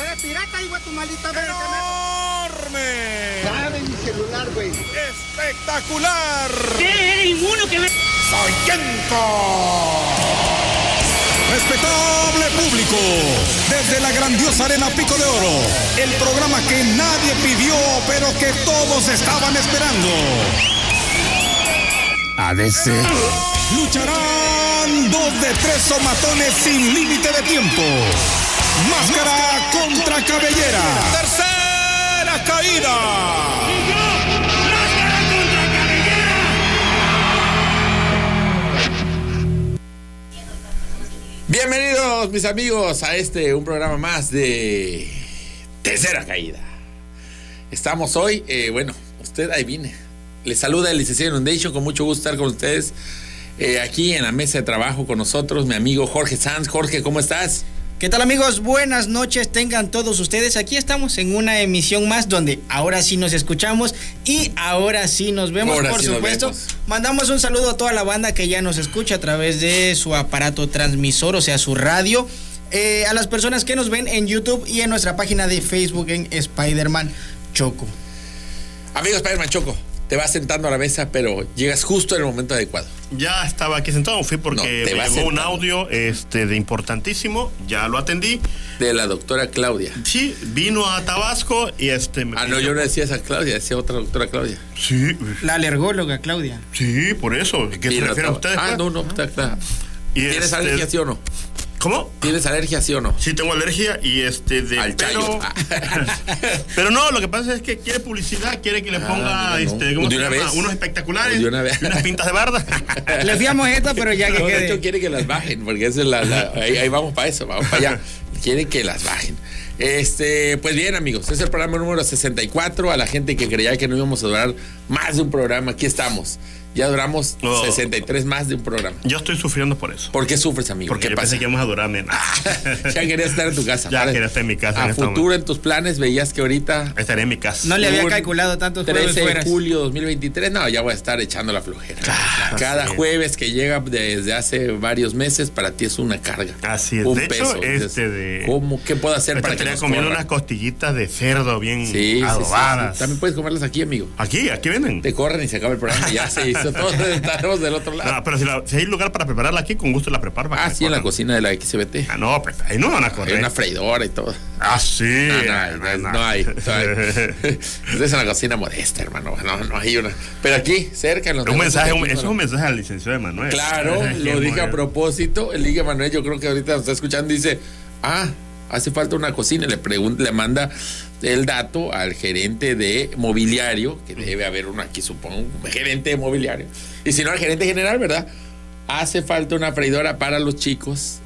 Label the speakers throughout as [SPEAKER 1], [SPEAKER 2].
[SPEAKER 1] Eres pirata, hijo de tu maldita madre.
[SPEAKER 2] ¡Enorme!
[SPEAKER 1] Dame mi celular, güey.
[SPEAKER 2] ¡Espectacular!
[SPEAKER 1] ¿Qué? ¿Eres inmuno que me...
[SPEAKER 2] ¡Sargento! Respetable público, desde la grandiosa Arena Pico de Oro, el programa que nadie pidió, pero que todos estaban esperando. ADC. Lucharán dos de tres somatones sin límite de tiempo. Máscara contra cabellera. Tercera caída.
[SPEAKER 3] Bienvenidos mis amigos a este, un programa más de Tercera Caída. Estamos hoy, eh, bueno, usted ahí viene. Le saluda el licenciado Inundation, con mucho gusto estar con ustedes eh, aquí en la mesa de trabajo con nosotros, mi amigo Jorge Sanz. Jorge, ¿cómo estás?
[SPEAKER 4] ¿Qué tal amigos? Buenas noches tengan todos ustedes. Aquí estamos en una emisión más donde ahora sí nos escuchamos y ahora sí nos vemos,
[SPEAKER 3] Ahora
[SPEAKER 4] por
[SPEAKER 3] sí
[SPEAKER 4] supuesto.
[SPEAKER 3] vemos.
[SPEAKER 4] Mandamos un saludo a toda la banda que ya nos escucha a través de su aparato transmisor, o sea, su radio. Eh, a las personas que nos ven en YouTube y en nuestra página de Facebook en Spider-Man Choco.
[SPEAKER 3] Amigo Spider-Man Choco, te vas sentando a la mesa, pero llegas justo en el momento adecuado.
[SPEAKER 5] Ya estaba aquí sentado, fui
[SPEAKER 3] No,
[SPEAKER 5] porque
[SPEAKER 3] te
[SPEAKER 5] me
[SPEAKER 3] vas
[SPEAKER 5] llegó un audio este, de importantísimo, ya lo atendí.
[SPEAKER 3] De la doctora Claudia.
[SPEAKER 5] Sí, vino a Tabasco y este me
[SPEAKER 3] Ah, no, yo no decía esa Claudia, decía otra doctora Claudia.
[SPEAKER 5] Sí,
[SPEAKER 4] La alergóloga Claudia.
[SPEAKER 5] sí, por eso. ¿Qué
[SPEAKER 3] Y
[SPEAKER 5] se
[SPEAKER 3] no
[SPEAKER 5] refieren
[SPEAKER 3] estaba-
[SPEAKER 5] ustedes?
[SPEAKER 3] Ah,
[SPEAKER 5] pues?
[SPEAKER 3] no, no, está claro. ¿Tienes
[SPEAKER 5] este-
[SPEAKER 3] alergia, sí o no?
[SPEAKER 5] ¿Cómo?
[SPEAKER 3] ¿Tienes alergia, sí o no?
[SPEAKER 5] Sí, tengo alergia y este de
[SPEAKER 3] Al
[SPEAKER 5] pero,
[SPEAKER 3] chayo.
[SPEAKER 5] pero no, lo que pasa es que quiere publicidad, quiere que le ponga
[SPEAKER 3] mira, no.
[SPEAKER 5] este, ¿cómo
[SPEAKER 3] De una vez.
[SPEAKER 5] unos espectaculares
[SPEAKER 3] De una vez.
[SPEAKER 5] y unas pintas de barda.
[SPEAKER 4] Le fiamos esta, pero ya que
[SPEAKER 3] No, de hecho quiere que las bajen, porque esa es la, la- ahí, ahí vamos para eso, vamos para allá. Quiere que las bajen. Este, pues bien, amigos, es el programa número 64. A la gente que creía que no íbamos a durar más de un programa, aquí estamos. Ya duramos
[SPEAKER 5] Oh.
[SPEAKER 3] 63 más de un programa.
[SPEAKER 5] Yo estoy sufriendo por eso.
[SPEAKER 3] ¿Por qué sufres, amigo?
[SPEAKER 5] Porque
[SPEAKER 3] ¿Qué
[SPEAKER 5] yo
[SPEAKER 3] pasa?
[SPEAKER 5] pensé que íbamos a durar menos.
[SPEAKER 3] ya querías estar en tu casa.
[SPEAKER 5] Ya quería estar en mi casa
[SPEAKER 3] A
[SPEAKER 5] en este
[SPEAKER 3] futuro
[SPEAKER 5] momento.
[SPEAKER 3] en tus planes veías que ahorita
[SPEAKER 5] Estaré en mi casa.
[SPEAKER 4] No le había calculado tantos jueves
[SPEAKER 3] 13 de julio 2023, no, ya voy a estar echando la flojera. Cada
[SPEAKER 5] sí.
[SPEAKER 3] jueves que llega desde hace varios meses, para ti es una carga.
[SPEAKER 5] Así es.
[SPEAKER 3] Un
[SPEAKER 5] De hecho,
[SPEAKER 3] peso.
[SPEAKER 5] este
[SPEAKER 3] Dices,
[SPEAKER 5] de-
[SPEAKER 3] ¿Cómo? ¿Qué puedo hacer
[SPEAKER 5] Me
[SPEAKER 3] para que nos
[SPEAKER 5] comiendo
[SPEAKER 3] corran?
[SPEAKER 5] unas costillitas de cerdo bien
[SPEAKER 3] Sí, sí, sí,
[SPEAKER 5] adobadas.
[SPEAKER 3] sí. También puedes comerlas aquí, amigo.
[SPEAKER 5] Aquí, aquí venden.
[SPEAKER 3] Te corren y se acaba el programa. Ya se hizo todo. Estaremos del otro lado.
[SPEAKER 5] No, pero si, la- si hay lugar para prepararla aquí, con gusto la preparo.
[SPEAKER 3] ah, sí, en la cocina de la XBT.
[SPEAKER 5] Ah, no, pues ahí no van a
[SPEAKER 3] Hay
[SPEAKER 5] correr.
[SPEAKER 3] una freidora y todo.
[SPEAKER 5] Ah, sí.
[SPEAKER 3] No, no, hay, no, hay. Hay. Es una cocina modesta, hermano. No, no hay una. Pero aquí, cerca. En los
[SPEAKER 5] un mensaje,
[SPEAKER 3] aquí,
[SPEAKER 5] un- eso es un mensaje al licenciado Emanuel.
[SPEAKER 3] Claro, lo dije a propósito. El Liga Manuel, yo creo que ahorita nos está escuchando dice, ah, hace falta una cocina. Le pregunta, le manda el dato al gerente de mobiliario, que debe haber uno aquí, supongo, un gerente de mobiliario. Y si no, al gerente general, ¿verdad? Hace falta una freidora para los chicos,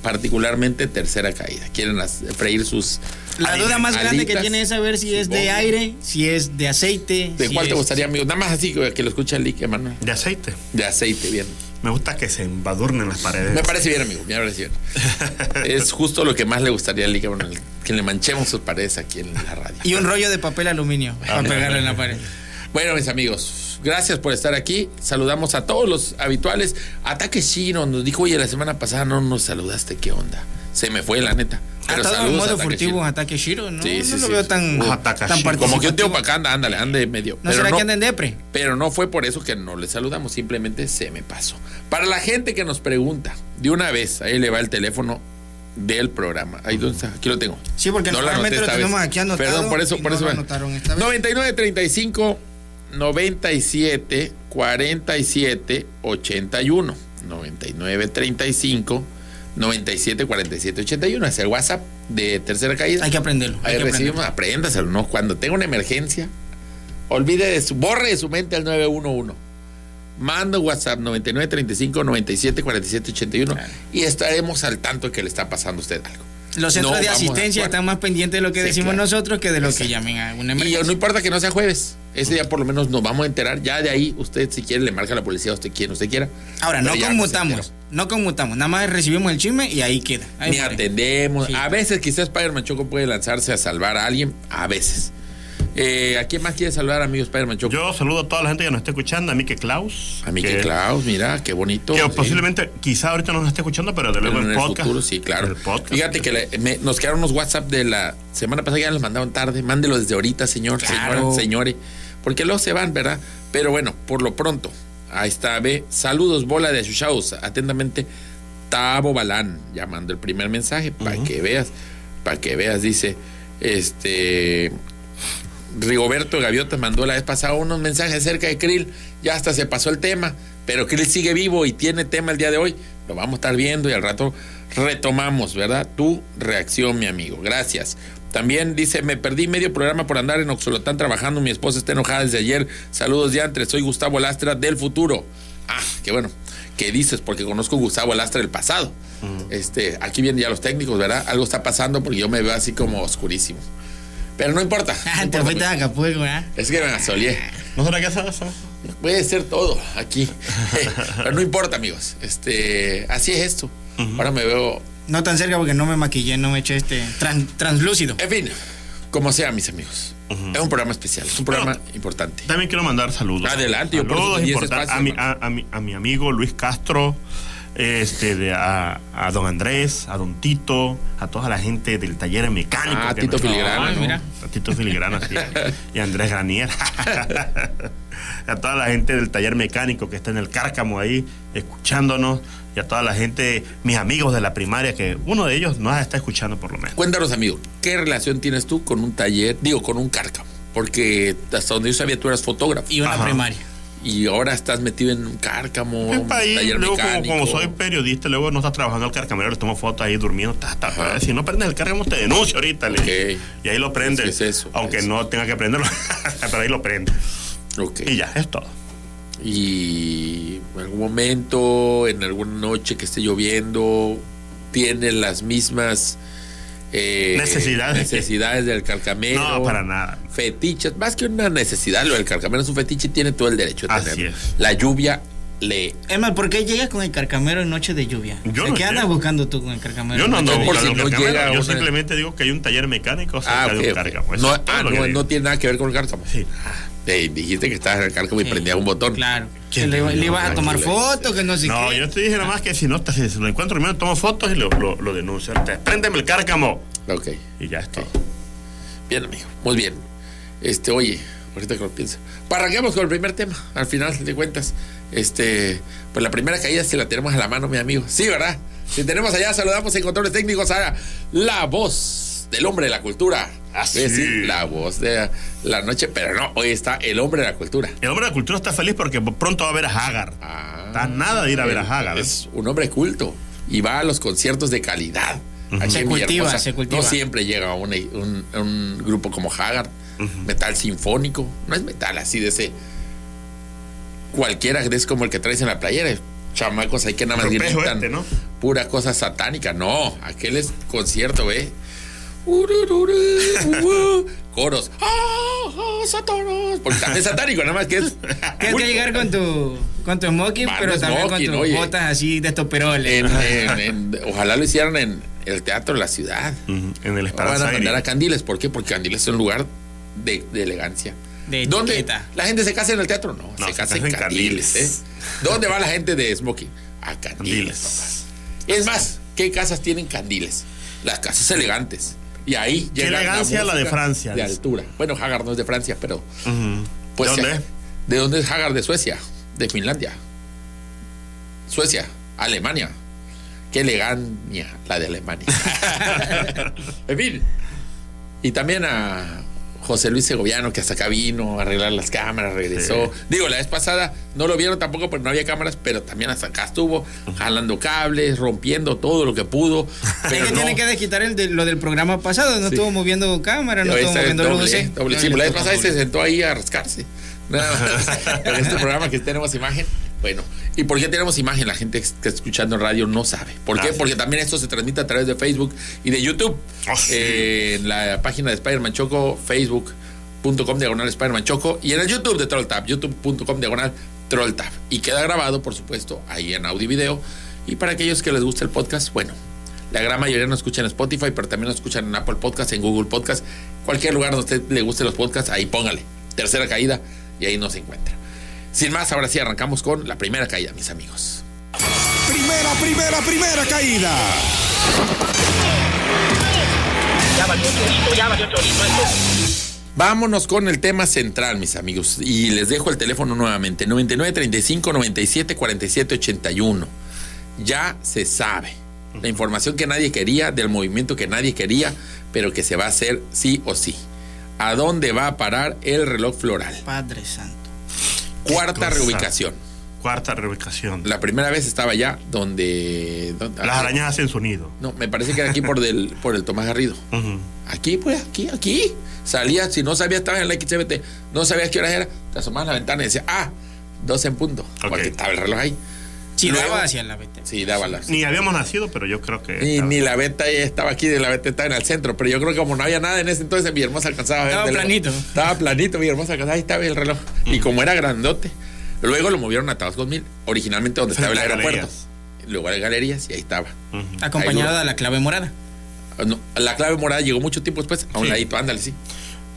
[SPEAKER 3] particularmente tercera caída. Quieren freír sus.
[SPEAKER 4] La duda más grande que tiene es saber si es de aire, si es de aceite.
[SPEAKER 3] ¿De
[SPEAKER 4] si
[SPEAKER 3] cuál te gustaría, amigo? Nada más así que lo escuche el Liga Manuel.
[SPEAKER 5] De aceite.
[SPEAKER 3] De aceite, bien.
[SPEAKER 5] Me gusta que se embadurnen las paredes.
[SPEAKER 3] Me parece bien, amigo. Me parece bien. es justo lo que más le gustaría al Liga que le manchemos sus paredes aquí en la radio.
[SPEAKER 4] Y un rollo de papel aluminio para pegarle en la pared.
[SPEAKER 3] Bueno, mis amigos, gracias por estar aquí. Saludamos a todos los habituales. Ataque Chino nos dijo, oye, la semana pasada no nos saludaste, ¿qué onda? Se me fue, la neta. Pero
[SPEAKER 4] estado en modo
[SPEAKER 3] Ataque
[SPEAKER 4] furtivo ataque Shiro, ¿no?
[SPEAKER 3] Sí, sí,
[SPEAKER 4] no lo
[SPEAKER 3] sí.
[SPEAKER 4] veo tan,
[SPEAKER 5] Uh,
[SPEAKER 4] tan.
[SPEAKER 3] Como que un tío para acá anda, ándale, ande medio.
[SPEAKER 4] ¿No será que anda en depre?
[SPEAKER 3] Pero no fue por eso que no le saludamos, simplemente se me pasó. Para la gente que nos pregunta, de una vez, ahí le va el teléfono del programa. Ahí donde está, aquí lo tengo.
[SPEAKER 4] Sí, porque
[SPEAKER 3] No lo
[SPEAKER 4] normalmente lo tenemos
[SPEAKER 3] vez.
[SPEAKER 4] aquí anotado.
[SPEAKER 3] Perdón, por eso,
[SPEAKER 4] y
[SPEAKER 3] por
[SPEAKER 4] no
[SPEAKER 3] eso.
[SPEAKER 4] anotaron esta vez.
[SPEAKER 3] 9935 97 47 81 9935 97 47 81 es el WhatsApp de tercera caída
[SPEAKER 4] Hay que aprenderlo. hay
[SPEAKER 3] ahí
[SPEAKER 4] que
[SPEAKER 3] recibimos apréndaselo no cuando tenga una emergencia olvide de su borre de su mente el 911 manda WhatsApp 9935 97 47 81 y estaremos al tanto de que le está pasando a usted algo.
[SPEAKER 4] Los centros
[SPEAKER 3] No
[SPEAKER 4] de asistencia están más pendientes de lo que
[SPEAKER 3] Sí,
[SPEAKER 4] decimos
[SPEAKER 3] claro.
[SPEAKER 4] nosotros que de lo
[SPEAKER 3] Exacto.
[SPEAKER 4] que llamen a una
[SPEAKER 3] Y
[SPEAKER 4] emergencia.
[SPEAKER 3] no importa que no sea jueves. Ese día por lo menos nos vamos a enterar. Ya de ahí, usted si quiere le marca a la policía, usted quien usted quiera.
[SPEAKER 4] Ahora, no conmutamos. No conmutamos. Nada más recibimos el chisme y ahí queda. Ahí
[SPEAKER 3] Ni
[SPEAKER 4] muere.
[SPEAKER 3] atendemos.
[SPEAKER 4] Sí.
[SPEAKER 3] A veces quizás Spider-Man Choco puede lanzarse a salvar a alguien. A veces. Eh, ¿A quién más quiere saludar, amigos Spider-Man Choco?
[SPEAKER 5] Yo saludo a toda la gente que nos está escuchando, a Mike Klaus.
[SPEAKER 3] A Mike Klaus, mira, qué bonito.
[SPEAKER 5] Que
[SPEAKER 3] sí.
[SPEAKER 5] posiblemente, quizá ahorita no nos esté escuchando, pero de
[SPEAKER 3] Pero
[SPEAKER 5] luego
[SPEAKER 3] en
[SPEAKER 5] el
[SPEAKER 3] el
[SPEAKER 5] podcast.
[SPEAKER 3] futuro, sí, claro.
[SPEAKER 5] El podcast.
[SPEAKER 3] Fíjate que le- me- nos quedaron unos WhatsApp de la semana pasada, ya los mandaron tarde. Mándelo desde ahorita, señor,
[SPEAKER 4] Claro.
[SPEAKER 3] señora, señores. Porque luego se van, ¿verdad? Pero bueno, por lo pronto, ahí está, ve. Saludos, bola de achuchados. Atentamente, Tabo Balán, llamando el primer mensaje, para que veas, para que veas, dice, este. Rigoberto Gaviota mandó la vez pasada unos mensajes acerca de Krill. Ya hasta se pasó el tema, pero Krill sigue vivo y tiene tema el día de hoy. Lo vamos a estar viendo y al rato retomamos, ¿verdad? Tu reacción, mi amigo. Gracias. También dice, me perdí medio programa por andar en Oxolotán trabajando. Mi esposa está enojada desde ayer. Saludos de antes. Soy Gustavo Lastra del futuro. Ah, qué bueno. ¿Qué dices? Porque conozco a Gustavo Lastra del pasado. Este, aquí vienen ya los técnicos, ¿verdad? Algo está pasando porque yo me veo así como oscurísimo. Pero no importa. no
[SPEAKER 4] Ah, te
[SPEAKER 3] importa,
[SPEAKER 4] fuiste a Acapulco, ¿verdad?
[SPEAKER 3] es que me asolié.
[SPEAKER 5] ¿No será eso?
[SPEAKER 3] Puede ser todo aquí. Pero no importa, amigos. Este, así es esto. Ahora me veo.
[SPEAKER 4] No tan cerca porque no me maquillé, no me eché este tran- translúcido.
[SPEAKER 3] En fin, como sea, mis amigos. Es un programa especial, es un programa
[SPEAKER 5] Bueno,
[SPEAKER 3] importante.
[SPEAKER 5] También quiero mandar saludos.
[SPEAKER 3] Adelante, yo por
[SPEAKER 5] saludos
[SPEAKER 3] te di ese
[SPEAKER 5] importantes a, mi, a, a mi, a mi amigo Luis Castro, este, de, a, a don Andrés, a don Tito, a toda la gente del taller mecánico.
[SPEAKER 3] Ah,
[SPEAKER 5] que
[SPEAKER 3] Tito Filigrana,
[SPEAKER 5] mira. A Tito Filigrana, sí. Y a Andrés Granier. a toda la gente del taller mecánico que está en el cárcamo ahí, escuchándonos. Y a toda la gente, mis amigos de la primaria, que uno de ellos nos está escuchando por lo menos.
[SPEAKER 3] Cuéntanos, amigo, ¿qué relación tienes tú con un taller, digo, con un cárcamo? Porque hasta donde yo sabía tú eras fotógrafo.
[SPEAKER 4] Y una
[SPEAKER 5] Ajá.
[SPEAKER 4] primaria.
[SPEAKER 3] Y ahora estás metido en un cárcamo, un
[SPEAKER 5] Pa' ahí,
[SPEAKER 3] taller
[SPEAKER 5] luego como, como soy periodista, luego no estás trabajando al carcamero, le tomo fotos ahí durmiendo. ta, ta, ta. Si no prendes el cárcamo, te denuncio ahorita. Y ahí lo prendes.
[SPEAKER 3] Es eso,
[SPEAKER 5] aunque no tenga que prenderlo, pero ahí lo prende. Y ya, es todo.
[SPEAKER 3] y en algún momento, en alguna noche que esté lloviendo, tiene las mismas eh,
[SPEAKER 5] Necesidades.
[SPEAKER 3] necesidades del carcamero.
[SPEAKER 5] No, para nada.
[SPEAKER 3] Fetiches, más que una necesidad, lo del carcamero es un fetiche y tiene todo el derecho de
[SPEAKER 5] Así
[SPEAKER 3] tenerlo.
[SPEAKER 5] es.
[SPEAKER 3] La lluvia le.
[SPEAKER 4] Emma, ¿por qué llegas con el carcamero en noche de lluvia?
[SPEAKER 5] Yo
[SPEAKER 4] O sea,
[SPEAKER 5] no
[SPEAKER 4] ¿Qué andas buscando tú con el carcamero?
[SPEAKER 5] Yo no ando buscando
[SPEAKER 3] si no
[SPEAKER 5] Yo
[SPEAKER 3] una-
[SPEAKER 5] simplemente digo que hay un taller mecánico cerca
[SPEAKER 3] Ah,
[SPEAKER 5] de un cárcamo.
[SPEAKER 3] No, ah, no, no tiene nada que ver con el cárcamo.
[SPEAKER 5] Sí.
[SPEAKER 3] Dijiste que estabas en el cárcamo y
[SPEAKER 4] Sí.
[SPEAKER 3] prendías un botón.
[SPEAKER 4] Claro.
[SPEAKER 5] ¿Quién
[SPEAKER 4] Que le, le ibas a tomar fotos, que no sé
[SPEAKER 5] No,
[SPEAKER 4] qué.
[SPEAKER 5] yo te dije nada más que si no te- si lo encuentro primero, tomo fotos y lo, lo, lo denuncio. Préndeme el cárcamo.
[SPEAKER 3] Ok.
[SPEAKER 5] Y ya está.
[SPEAKER 3] Bien, amigo. Muy bien. Este, oye, ahorita que lo pienso. Parraguemos con el primer tema, al final de cuentas. Este, pues la primera caída si la tenemos a la mano, mi amigo. Sí, ¿verdad? Si tenemos allá, saludamos en controles técnicos a la voz del hombre de la cultura.
[SPEAKER 5] Ah,
[SPEAKER 3] Voy a decir
[SPEAKER 5] sí.
[SPEAKER 3] la voz de la noche, pero no, hoy está el hombre de la cultura.
[SPEAKER 5] El hombre de la cultura está feliz porque pronto va a ver a Hagar.
[SPEAKER 3] Ah,
[SPEAKER 5] Está nada de ir a ver a Hagar. ¿eh?
[SPEAKER 3] Es un hombre culto y va a los conciertos de calidad.
[SPEAKER 4] Se cultiva,
[SPEAKER 3] Villahermosa.
[SPEAKER 4] se cultiva.
[SPEAKER 3] No siempre llega un, un, un grupo como Haggard, metal sinfónico. No es metal así de ese. Cualquiera es como el que traes en la playera. Chamacos hay que nada más gritan
[SPEAKER 5] este, ¿no?
[SPEAKER 3] pura cosa satánica. No, aquel es concierto, ¿ve? Coros. ¡Ah, ah, Satanás! Porque también es satánico, nada más que es.
[SPEAKER 4] Tienes que llegar con tu, con tu smoking,
[SPEAKER 3] Banda
[SPEAKER 4] pero también
[SPEAKER 3] smoking,
[SPEAKER 4] con tus
[SPEAKER 3] oye.
[SPEAKER 4] botas así de estoperoles.
[SPEAKER 3] En- en- en- ojalá lo hicieran en el Teatro de la Ciudad.
[SPEAKER 5] Ujú, En el
[SPEAKER 3] Van
[SPEAKER 5] Esperanza
[SPEAKER 3] a mandar a. Candiles. ¿Por qué? Porque Candiles es un lugar de, de elegancia.
[SPEAKER 4] De
[SPEAKER 3] ¿Dónde
[SPEAKER 4] etiqueta.
[SPEAKER 3] la gente se casa en el teatro? No,
[SPEAKER 5] No,
[SPEAKER 3] se
[SPEAKER 5] se
[SPEAKER 3] casa en Candiles.
[SPEAKER 5] Candiles.
[SPEAKER 3] ¿eh? ¿Dónde va la gente de Smoking? A Candiles.
[SPEAKER 5] Candiles.
[SPEAKER 3] papás. Es más, ¿qué casas tienen Candiles? Las casas elegantes. Y ahí
[SPEAKER 5] Qué
[SPEAKER 3] llega
[SPEAKER 5] elegancia la de Francia,
[SPEAKER 3] De altura. Bueno, Haggard no es de Francia, pero. Pues,
[SPEAKER 5] ¿De dónde
[SPEAKER 3] eh,
[SPEAKER 5] es?
[SPEAKER 3] ¿De dónde es Haggard? De Suecia. De Finlandia. Suecia. Alemania. Qué elegancia la de Alemania. en fin. Y también a José Luis Segoviano, que hasta acá vino a arreglar las cámaras, regresó. Digo, la vez pasada no lo vieron tampoco porque no había cámaras, pero también hasta acá estuvo jalando cables, rompiendo todo lo que pudo.
[SPEAKER 4] Es
[SPEAKER 3] Pero
[SPEAKER 4] que
[SPEAKER 3] no,
[SPEAKER 4] tiene que desquitar el de, lo del programa pasado. No
[SPEAKER 3] Sí.
[SPEAKER 4] estuvo moviendo cámara, no estuvo moviendo
[SPEAKER 3] doble,
[SPEAKER 4] luces.
[SPEAKER 3] Sí, la vez pasada se sentó ahí a rascarse. Nada más. Pero este programa que tenemos imagen, bueno. ¿Y por qué tenemos imagen? La gente que está escuchando radio no sabe. ¿Por qué?
[SPEAKER 5] Ah, sí.
[SPEAKER 3] Porque también esto se transmite a través de Facebook y de YouTube.
[SPEAKER 5] Ah, sí.
[SPEAKER 3] Eh, en la página de Spider-Man Choco, facebook.com diagonal Spider-Man Choco y en el YouTube de TrollTap, youtube.com diagonal TrollTap. Y queda grabado, por supuesto, ahí en audio y video. Y para aquellos que les gusta el podcast, bueno, La gran mayoría nos escucha en Spotify, pero también nos escuchan en Apple Podcast, en Google Podcast. Cualquier lugar donde a usted le guste los podcasts, ahí póngale. Tercera caída y ahí nos encuentra. Sin más, ahora sí arrancamos con la primera caída, mis amigos.
[SPEAKER 2] Primera, primera, primera caída.
[SPEAKER 6] Ya valió chorito, ya valió chorito esto.
[SPEAKER 3] Vámonos con el tema central, mis amigos. Y les dejo el teléfono nuevamente: 99 35 97 47 81. Ya se sabe. La información que nadie quería, del movimiento que nadie quería, pero que se va a hacer sí o sí. ¿A dónde va a parar el reloj floral?
[SPEAKER 4] Padre Santo.
[SPEAKER 3] Cuarta
[SPEAKER 5] cosa?
[SPEAKER 3] reubicación.
[SPEAKER 5] Cuarta reubicación.
[SPEAKER 3] La primera vez estaba allá donde. donde-
[SPEAKER 5] Las arañas hacen su nido.
[SPEAKER 3] No, me parece que era aquí por, del, por el Tomás Garrido. Aquí, pues, aquí, aquí. Salía, si no sabías, estabas en la XBT, no sabías qué hora era, te asomabas a la ventana y decías, ah, 12 en punto. Porque estaba el reloj ahí.
[SPEAKER 4] Si
[SPEAKER 3] Luego-
[SPEAKER 4] daba hacia la.
[SPEAKER 3] Sí, daba las.
[SPEAKER 5] Ni habíamos nacido, pero yo creo que.
[SPEAKER 3] Ni, ni la venta estaba aquí, de la venta estaba en el centro, pero yo creo que como no había nada en ese entonces, mi hermosa alcanzaba a ver.
[SPEAKER 4] Estaba planito.
[SPEAKER 3] Estaba planito, mi hermosa alcanzaba, ahí estaba el reloj. Y como era grandote, luego lo movieron a Tabasco 2000, originalmente donde estaba el aeropuerto.
[SPEAKER 5] Galerías.
[SPEAKER 3] Luego a galerías y ahí estaba.
[SPEAKER 5] Ujú.
[SPEAKER 4] Acompañada de la clave morada.
[SPEAKER 3] No, la clave morada llegó mucho tiempo después, a un
[SPEAKER 5] Sí.
[SPEAKER 3] ladito, ándale, sí.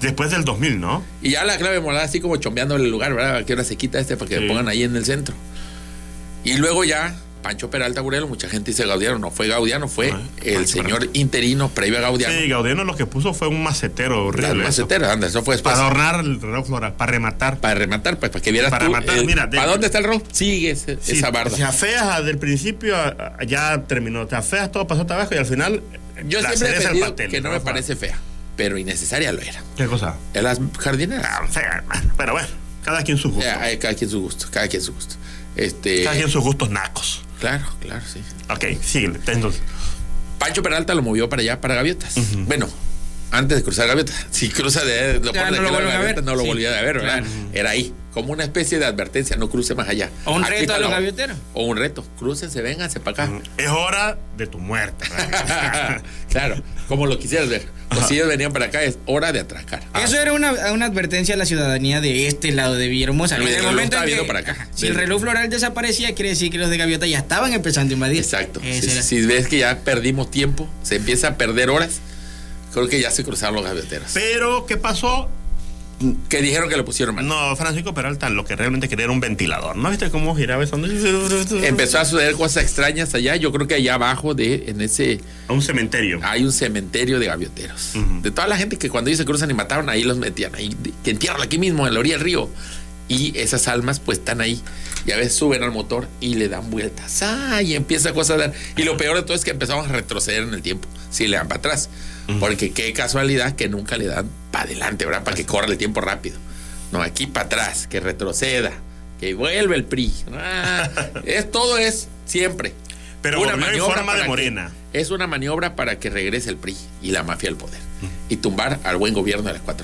[SPEAKER 5] Después del 2000, ¿no?
[SPEAKER 3] Y ya la clave morada así como chombeando el lugar, ¿verdad? Que ahora se quita este para que
[SPEAKER 5] Sí.
[SPEAKER 3] lo pongan ahí en el centro. Y luego ya, Pancho Peralta Burelo, mucha gente dice Gaudiano, no fue Gaudiano, fue
[SPEAKER 5] Ah,
[SPEAKER 3] el
[SPEAKER 5] Pancho
[SPEAKER 3] señor interino previo a Gaudiano.
[SPEAKER 5] Sí, Gaudiano lo que puso fue un macetero horrible. eso.
[SPEAKER 3] maceteras, anda, eso fue después.
[SPEAKER 5] Para adornar el reloj floral, para rematar.
[SPEAKER 3] Para rematar, pues, para que vieras
[SPEAKER 5] Para
[SPEAKER 3] tú,
[SPEAKER 5] rematar,
[SPEAKER 3] eh,
[SPEAKER 5] mira, de-
[SPEAKER 3] ¿Para dónde está el reloj? Sigue
[SPEAKER 5] Sí,
[SPEAKER 3] esa barda.
[SPEAKER 5] Si afeas del principio, ya terminó. Te afeas, todo pasó abajo y al final.
[SPEAKER 3] Yo
[SPEAKER 5] la
[SPEAKER 3] siempre he
[SPEAKER 5] pastel,
[SPEAKER 3] que no me parece fea, pero innecesaria lo era.
[SPEAKER 5] ¿Qué cosa?
[SPEAKER 3] En las jardineras.
[SPEAKER 5] Ah. Pero bueno, cada quien su gusto.
[SPEAKER 3] Eh, eh, cada quien su gusto, cada quien su gusto. Este,
[SPEAKER 5] Cada quien sus gustos nacos.
[SPEAKER 3] Claro, claro, sí.
[SPEAKER 5] Ok, síguele. Entonces,
[SPEAKER 3] Pancho Peralta lo movió para allá, para Gaviotas. Bueno, antes de cruzar Gaviotas. Si cruza de lo
[SPEAKER 4] Ya
[SPEAKER 3] pone
[SPEAKER 4] no lo a ver.
[SPEAKER 3] no lo
[SPEAKER 4] Sí.
[SPEAKER 3] volvía a ver, ¿verdad?
[SPEAKER 4] Claro.
[SPEAKER 3] Era ahí, como una especie de advertencia, no cruce más allá.
[SPEAKER 4] O un
[SPEAKER 3] Aquí
[SPEAKER 4] reto a los gavioteros.
[SPEAKER 3] O un reto, crúcense, vénganse para acá.
[SPEAKER 5] es hora de tu muerte.
[SPEAKER 3] claro, como lo quisieras ver. O si ellos venían para acá, es hora de atracar.
[SPEAKER 4] Eso era una, una advertencia a la ciudadanía de este lado de Villahermosa.
[SPEAKER 3] El
[SPEAKER 4] En el
[SPEAKER 3] reloj
[SPEAKER 4] momento en que-
[SPEAKER 3] para acá.
[SPEAKER 4] ajá, si el reloj floral desaparecía, quiere decir que los de Gaviota ya estaban empezando a invadir.
[SPEAKER 3] Exacto. Si, si ves que ya perdimos tiempo, se empieza a perder horas, creo que ya se cruzaron los gavioteros.
[SPEAKER 5] Pero, ¿qué pasó?
[SPEAKER 3] Que dijeron que lo pusieron mal.
[SPEAKER 5] No, Francisco Peralta lo que realmente quería era un ventilador. ¿No viste cómo giraba eso?
[SPEAKER 3] Empezó a suceder cosas extrañas allá. Yo creo que allá abajo de, en ese,
[SPEAKER 5] A un cementerio.
[SPEAKER 3] hay un cementerio de gavioteros. De toda la gente que cuando ellos se cruzan y mataron, ahí los metían, ahí, que entierran aquí mismo, en la orilla del río. Y esas almas pues están ahí. Y a veces suben al motor y le dan vueltas. ¡Ah! Y empieza cosa a dar. Y lo peor de todo es que empezamos a retroceder en el tiempo. Si le dan para atrás. Porque qué casualidad que nunca le dan para adelante, ¿verdad? Para que corra el tiempo rápido. No, aquí para atrás, que retroceda, que vuelve el PRI. Ah, es, todo es siempre.
[SPEAKER 5] Pero en
[SPEAKER 3] maniobra
[SPEAKER 5] forma de
[SPEAKER 3] que-
[SPEAKER 5] morena.
[SPEAKER 3] es una maniobra para que regrese el PRI y la mafia al poder. Y tumbar al buen gobierno de la 4T.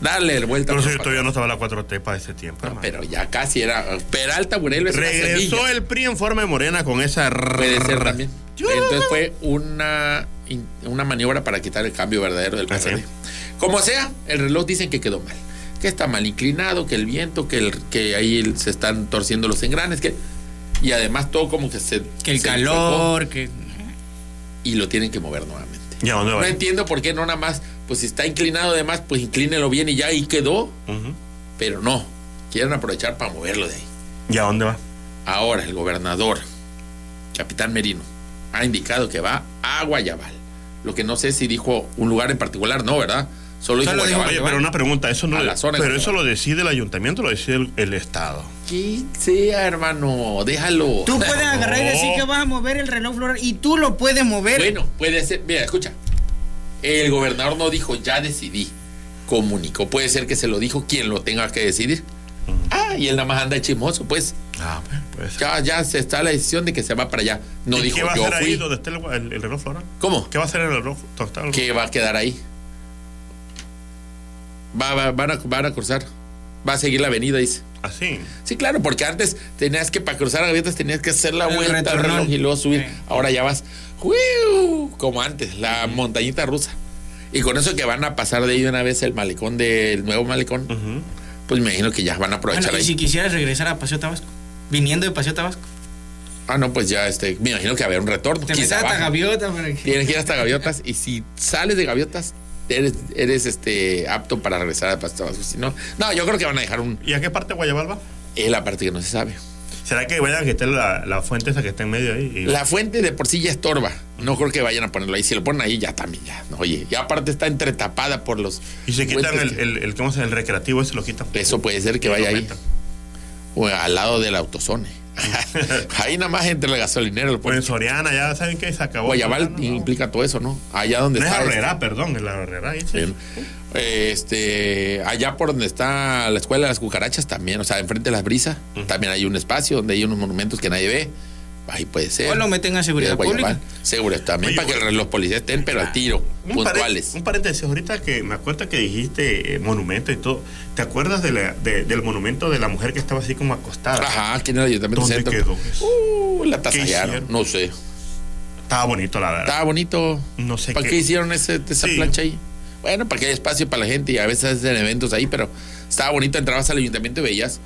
[SPEAKER 3] Darle la vuelta.
[SPEAKER 5] Pero
[SPEAKER 3] por
[SPEAKER 5] si
[SPEAKER 3] para
[SPEAKER 5] todavía no estaba la 4T para ese tiempo.
[SPEAKER 3] No, pero ya casi era. Peralta Burelo
[SPEAKER 5] Regresó el PRI en forma de morena con esa.
[SPEAKER 3] Puede ser también.
[SPEAKER 5] Yo-
[SPEAKER 3] Entonces fue una, una maniobra para quitar el cambio verdadero del
[SPEAKER 5] Ah.
[SPEAKER 3] PRD. Como sea, el reloj dicen que quedó mal. Que está mal inclinado, que el viento, que, el, que ahí se están torciendo los engranes, que. Y además todo como que se.
[SPEAKER 4] Que el
[SPEAKER 3] se
[SPEAKER 4] calor, que.
[SPEAKER 3] Y lo tienen que mover nuevamente.
[SPEAKER 5] ¿Ya dónde va?
[SPEAKER 3] No entiendo por qué no nada más, pues si está inclinado de más, pues inclínelo bien y ya ahí quedó. Pero no, quieren aprovechar para moverlo de ahí.
[SPEAKER 5] ¿Ya dónde va?
[SPEAKER 3] Ahora el gobernador, capitán Merino, ha indicado que va a Guayabal. Lo que no sé si dijo un lugar en particular, no, ¿verdad? Solo dijo Guayabal.
[SPEAKER 5] Oye, pero una pregunta, eso no
[SPEAKER 3] A la zona
[SPEAKER 5] pero eso lo decide el ayuntamiento, lo decide el, el estado.
[SPEAKER 3] Que sea, hermano, déjalo.
[SPEAKER 4] Tú puedes agarrar y decir que vas a mover el reloj floral y tú lo puedes mover.
[SPEAKER 3] Bueno, puede ser. Mira, escucha. El gobernador no dijo, ya decidí. Comunicó. Puede ser que se lo dijo quien lo tenga que decidir. Ah, y él nada más anda chismoso, pues.
[SPEAKER 5] Ah, pues.
[SPEAKER 3] Ya, ya se está la decisión de que se va para allá. No
[SPEAKER 5] ¿Y
[SPEAKER 3] dijo
[SPEAKER 5] qué va a
[SPEAKER 3] yo
[SPEAKER 5] hacer ahí
[SPEAKER 3] fui.
[SPEAKER 5] donde esté el, el- el reloj floral?
[SPEAKER 3] ¿Cómo?
[SPEAKER 5] ¿Qué va a hacer el reloj?
[SPEAKER 3] ¿Qué va a quedar ahí? Va, va- van, a, van a cruzar. Va a seguir la avenida, dice.
[SPEAKER 5] Así.
[SPEAKER 3] Sí, claro, porque antes tenías que, para cruzar a Gaviotas, tenías que hacer la
[SPEAKER 4] El
[SPEAKER 3] vuelta reloj y luego subir.
[SPEAKER 4] Sí.
[SPEAKER 3] Ahora ya vas. Como antes, la montañita rusa. Y con eso que van a pasar de ahí de una vez el malecón del nuevo malecón, pues me imagino que ya van a aprovechar
[SPEAKER 4] Bueno, y
[SPEAKER 3] ahí.
[SPEAKER 4] si quisieras regresar a Paseo Tabasco, viniendo de Paseo Tabasco.
[SPEAKER 3] Ah, no, pues ya, este, me imagino que haber un retorno.
[SPEAKER 4] Te metes hasta
[SPEAKER 3] baja.
[SPEAKER 4] gaviota para que.
[SPEAKER 3] Tienes que ir hasta gaviotas y si sales de gaviotas, eres, eres este, apto para regresar a Pasto Vasco. Si no, no, yo creo que van a dejar un.
[SPEAKER 5] ¿Y a qué parte de Guayabal va?
[SPEAKER 3] Es la parte que no se sabe.
[SPEAKER 5] ¿Será que vayan a quitar la, la fuente esa que está en medio ahí? Y-
[SPEAKER 3] La fuente de por sí ya estorba. No creo que vayan a ponerlo ahí. Si lo ponen ahí, ya también, ya. Oye, y aparte está entretapada por los.
[SPEAKER 5] Y se quitan el,
[SPEAKER 3] que-
[SPEAKER 5] el, el, ¿cómo se el recreativo, ese lo quitan.
[SPEAKER 3] Eso puede ser que
[SPEAKER 5] lo
[SPEAKER 3] vaya ahí. O al lado del autosone. ahí nada más entre el gasolinero. El
[SPEAKER 5] Pues en. Soriana, ya saben que se acabó.
[SPEAKER 3] Guayabal
[SPEAKER 5] No, no.
[SPEAKER 3] implica todo eso, ¿no? Allá donde
[SPEAKER 5] No es
[SPEAKER 3] está.
[SPEAKER 5] Herrera, perdón, es la Herrera. ahí sí.
[SPEAKER 3] Bien. Este, allá por donde está la escuela de las cucarachas también, o sea, enfrente de las brisas, también hay un espacio donde hay unos monumentos que nadie ve. Ahí puede ser.
[SPEAKER 4] O lo meten a seguridad pública.
[SPEAKER 3] Seguridad también,
[SPEAKER 5] Oye,
[SPEAKER 3] para que los policías estén, pero al tiro,
[SPEAKER 5] Un,
[SPEAKER 3] puntuales.
[SPEAKER 5] un paréntesis, ahorita que me acuerdo que dijiste eh, monumento y todo. ¿Te acuerdas de la- de- del monumento de la mujer que estaba así como acostada?
[SPEAKER 3] Ajá, aquí en el ayuntamiento
[SPEAKER 5] ¿Dónde
[SPEAKER 3] centro.
[SPEAKER 5] quedó eso?
[SPEAKER 3] Uh, la
[SPEAKER 5] ¿Qué
[SPEAKER 3] tasallaron, no sé.
[SPEAKER 5] Estaba bonito, la verdad.
[SPEAKER 3] Estaba bonito.
[SPEAKER 5] No sé
[SPEAKER 3] ¿Para
[SPEAKER 5] qué-
[SPEAKER 3] qué, hicieron ese, esa
[SPEAKER 5] Sí.
[SPEAKER 3] plancha ahí? Bueno, para que haya espacio para la gente y a veces hacen eventos ahí, pero estaba bonito. Entrabas al ayuntamiento y veías,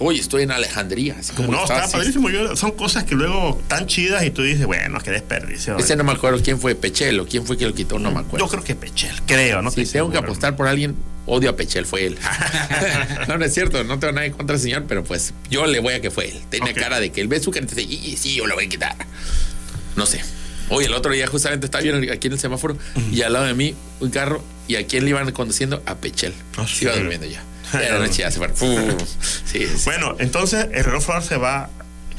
[SPEAKER 3] oye, estoy en Alejandría. Así como
[SPEAKER 5] no,
[SPEAKER 3] estaba
[SPEAKER 5] está padrísimo. Yo- son cosas que luego tan chidas y tú dices, bueno, qué desperdicio.
[SPEAKER 3] Ese no me acuerdo quién fue, Pechelo, quién fue que lo quitó, no me acuerdo.
[SPEAKER 5] Yo creo que Pechel, creo, ¿no?
[SPEAKER 3] si tengo que apostar por alguien, odio a Pechel, fue él. no, no es cierto, no tengo nada en contra del señor, pero pues yo le voy a que fue él. Tiene
[SPEAKER 5] Ok.
[SPEAKER 3] cara de que él ve su cara y dice, "Y- sí, yo lo voy a quitar. No sé. Oye, el otro día justamente estaba yo aquí en el semáforo y al lado de mí un carro y a quién le iban conduciendo a Pechel. Se iba durmiendo ya. Era noche ya se fue. Fu. Sí, sí.
[SPEAKER 5] Bueno, entonces el reloj se va.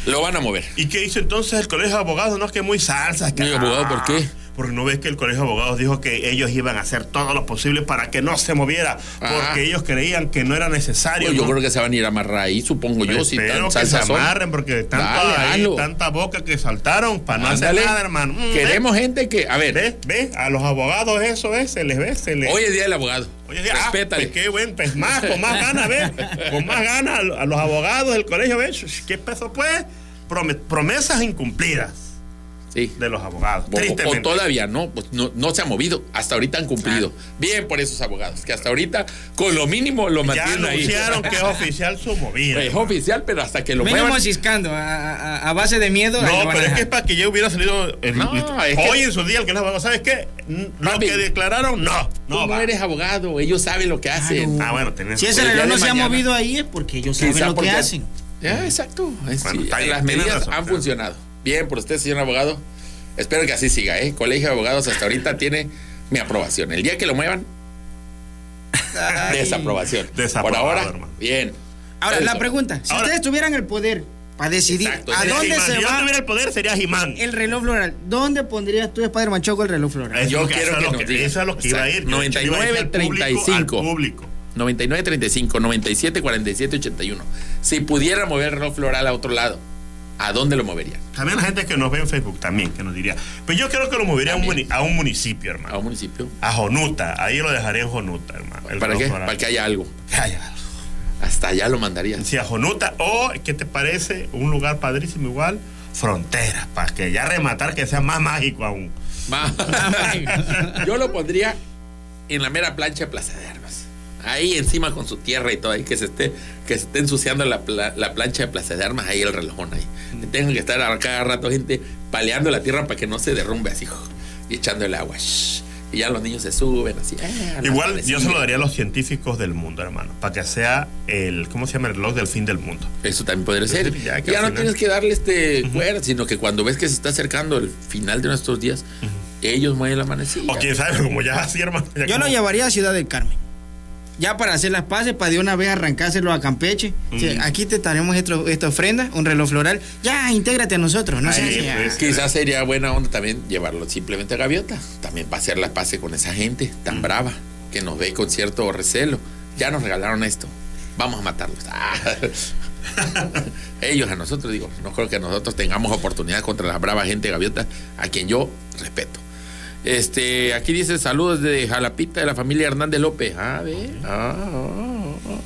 [SPEAKER 3] Lo van a mover.
[SPEAKER 5] ¿Y qué hizo entonces el colegio de abogados? No, que muy salsa. Que,
[SPEAKER 3] ¿Y abogado por qué?
[SPEAKER 5] Porque no ves que el colegio de abogados dijo que ellos iban a hacer todo lo posible para que no se moviera. Porque ellos creían que no era necesario.
[SPEAKER 3] Pues yo
[SPEAKER 5] ¿no?
[SPEAKER 3] creo que se van a ir a amarrar ahí, supongo yo, si
[SPEAKER 5] Espero
[SPEAKER 3] tan
[SPEAKER 5] que se amarren porque tanto
[SPEAKER 3] Dale,
[SPEAKER 5] ahí, tanta boca que saltaron para no hacer nada, hermano. Mm,
[SPEAKER 3] Queremos gente que, a ver,
[SPEAKER 5] ¿Ve? ¿Ve? A los abogados eso es, se les ve, se les...
[SPEAKER 3] hoy es día del abogado.
[SPEAKER 5] Oye, ah, pues qué buen, pues más, con más ganas, ¿ves? Con más ganas a, lo- a los abogados del colegio, ¿ves? ¿Qué peso pues? Prome- promesas incumplidas
[SPEAKER 3] Sí.
[SPEAKER 5] de los abogados.
[SPEAKER 3] O- todavía no, pues no, no se ha movido. Hasta ahorita han cumplido. Bien por esos abogados, que hasta ahorita con lo mínimo lo
[SPEAKER 5] ya
[SPEAKER 3] mantienen ahí.
[SPEAKER 5] anunciaron que es oficial su movida.
[SPEAKER 3] Es oficial, pero hasta que lo
[SPEAKER 4] Mínimo
[SPEAKER 3] muevan.
[SPEAKER 4] ciscando, a, a- a base de miedo.
[SPEAKER 5] No, pero es que es para que ya hubiera salido el-
[SPEAKER 3] No, es que-
[SPEAKER 5] hoy en su día el que les abogado. ¿Sabes qué? Lo
[SPEAKER 3] Papi,
[SPEAKER 5] que declararon, no.
[SPEAKER 3] Tú
[SPEAKER 5] No, va.
[SPEAKER 3] eres abogado, ellos saben lo que hacen.
[SPEAKER 5] Ah, bueno, tenés
[SPEAKER 4] Si ese reloj no se ha movido ahí es porque ellos
[SPEAKER 3] Quizá
[SPEAKER 4] saben lo que hacen.
[SPEAKER 3] Ya, exacto. Es-
[SPEAKER 5] Bueno,
[SPEAKER 3] sí,
[SPEAKER 5] está bien,
[SPEAKER 3] las medidas
[SPEAKER 5] razón,
[SPEAKER 3] han
[SPEAKER 5] claro.
[SPEAKER 3] funcionado. Bien por usted, señor abogado. Espero que así siga, ¿eh? Colegio de Abogados hasta ahorita tiene mi aprobación. El día que lo muevan, desaprobación. Por ahora,
[SPEAKER 5] hermano.
[SPEAKER 3] bien.
[SPEAKER 4] Ahora,
[SPEAKER 3] Eso.
[SPEAKER 4] la pregunta, si
[SPEAKER 5] Ahora-
[SPEAKER 4] ustedes tuvieran el poder para decidir
[SPEAKER 3] Exacto,
[SPEAKER 4] a dónde se
[SPEAKER 5] Si yo
[SPEAKER 4] va
[SPEAKER 5] tuviera el poder, sería He-Man.
[SPEAKER 4] el reloj floral, ¿dónde pondrías tú, Spider-Man Choco, el reloj floral?
[SPEAKER 5] Eso
[SPEAKER 3] Yo
[SPEAKER 5] es lo
[SPEAKER 3] quiero que nos diga.
[SPEAKER 5] Eso es lo que iba a ir.
[SPEAKER 3] Exacto.
[SPEAKER 5] Yo, de hecho, le iba a decir al público,
[SPEAKER 3] 99.35.
[SPEAKER 5] al público.
[SPEAKER 3] 99 35 97 47 81. Si pudiera mover el reloj floral a otro lado, ¿a dónde lo movería?
[SPEAKER 5] También la gente que nos ve en Facebook también, que nos diría. Pero yo creo que lo movería a un,
[SPEAKER 3] También.
[SPEAKER 5] muni- a un municipio,
[SPEAKER 3] ¿A
[SPEAKER 5] hermano.
[SPEAKER 3] un municipio?
[SPEAKER 5] A Jonuta. Ahí lo dejaría en Jonuta, hermano. el
[SPEAKER 3] ¿Para qué? Para que haya algo.
[SPEAKER 5] Que haya algo.
[SPEAKER 3] Hasta allá lo mandaría.
[SPEAKER 5] Sí, a Jonuta. O, ¿qué te parece? Un lugar padrísimo igual. Frontera. Para que ya rematar que sea más mágico aún.
[SPEAKER 3] Ma- Yo lo pondría en la mera plancha de Plaza de Armas. Ahí encima con su tierra y todo, ahí que se esté, que se esté ensuciando la, pla- la plancha de Plaza de Armas, ahí el relojón ahí. Tengo que estar a cada rato gente paleando la tierra para que no se derrumbe así, y echando el agua. shh. Y ya los niños se suben así. ah,
[SPEAKER 5] Igual yo se lo daría a los científicos del mundo, hermano. Para que sea el, ¿cómo se llama? El reloj del fin del mundo.
[SPEAKER 3] Eso también podría ser.
[SPEAKER 5] Ya
[SPEAKER 3] no
[SPEAKER 5] final-
[SPEAKER 3] tienes que darle este cuerda, sino que cuando ves que se está acercando el final de nuestros días, ellos mueven la manecilla.
[SPEAKER 5] O quién sabe, como ya así, hermano. ya
[SPEAKER 4] Yo lo llevaría a Ciudad del Carmen. Ya para hacer las paces, para de una vez arrancárselo a Campeche.
[SPEAKER 5] Mm.
[SPEAKER 4] aquí te esto- esta ofrenda, un reloj floral. Ya, intégrate a nosotros, no seas
[SPEAKER 5] pues.
[SPEAKER 3] Quizás sería buena onda también llevarlo simplemente a Gaviota, también para hacer la pase con esa gente tan brava que nos ve con cierto recelo. Ya nos regalaron esto, vamos a matarlos. Ah. Ellos a nosotros, digo, no creo que nosotros tengamos oportunidad contra la brava gente de Gaviota, a quien yo respeto. Este, aquí dice saludos de Jalapita de la familia Hernández López. A ver, ah, ah, ah.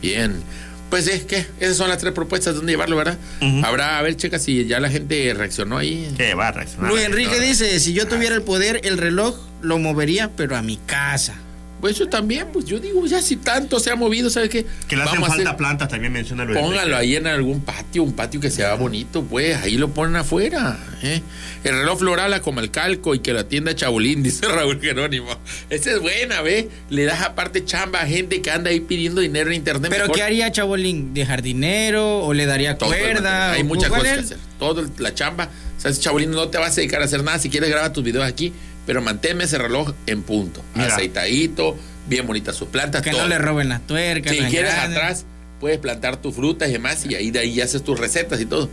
[SPEAKER 3] bien. Pues es que esas son las tres propuestas de dónde llevarlo, ¿verdad? Habrá, a ver, checa si ya la gente reaccionó ahí.
[SPEAKER 5] ¿Qué va a reaccionar?
[SPEAKER 4] Luis Enrique dice, si yo tuviera el poder, el reloj lo movería, pero a mi casa.
[SPEAKER 3] Pues eso también, pues yo digo, ya si tanto se ha movido, ¿sabes qué?
[SPEAKER 5] Que le hacen
[SPEAKER 3] Vamos a
[SPEAKER 5] falta
[SPEAKER 3] hacer-
[SPEAKER 5] plantas, también menciona Luis
[SPEAKER 3] Póngalo ahí en algún patio, un patio que sea bonito, pues, ahí lo ponen afuera. ¿eh? El reloj floral a como el calco y que la tienda Chabulín, dice Raúl Jerónimo. Esa es buena, ¿ve? Le das aparte chamba a gente que anda ahí pidiendo dinero en internet.
[SPEAKER 4] Pero
[SPEAKER 3] Mejor
[SPEAKER 4] ¿qué haría Chabolín? ¿De jardinero o le daría
[SPEAKER 3] todo
[SPEAKER 4] cuerda?
[SPEAKER 3] Hay
[SPEAKER 4] ¿O
[SPEAKER 3] muchas cosas que hacer. Todo el- la chamba. ¿Sabes, Chabulín? No te vas a dedicar a hacer nada. Si quieres, graba tus videos aquí, pero manténme ese reloj en punto.
[SPEAKER 5] Mira.
[SPEAKER 3] Aceitadito, bien bonitas sus plantas.
[SPEAKER 4] Que
[SPEAKER 3] todo.
[SPEAKER 4] no le roben las tuercas.
[SPEAKER 3] Si
[SPEAKER 4] las
[SPEAKER 3] quieres
[SPEAKER 4] grandes.
[SPEAKER 3] atrás, puedes plantar tus frutas y demás, y ahí de ahí haces tus recetas y todo.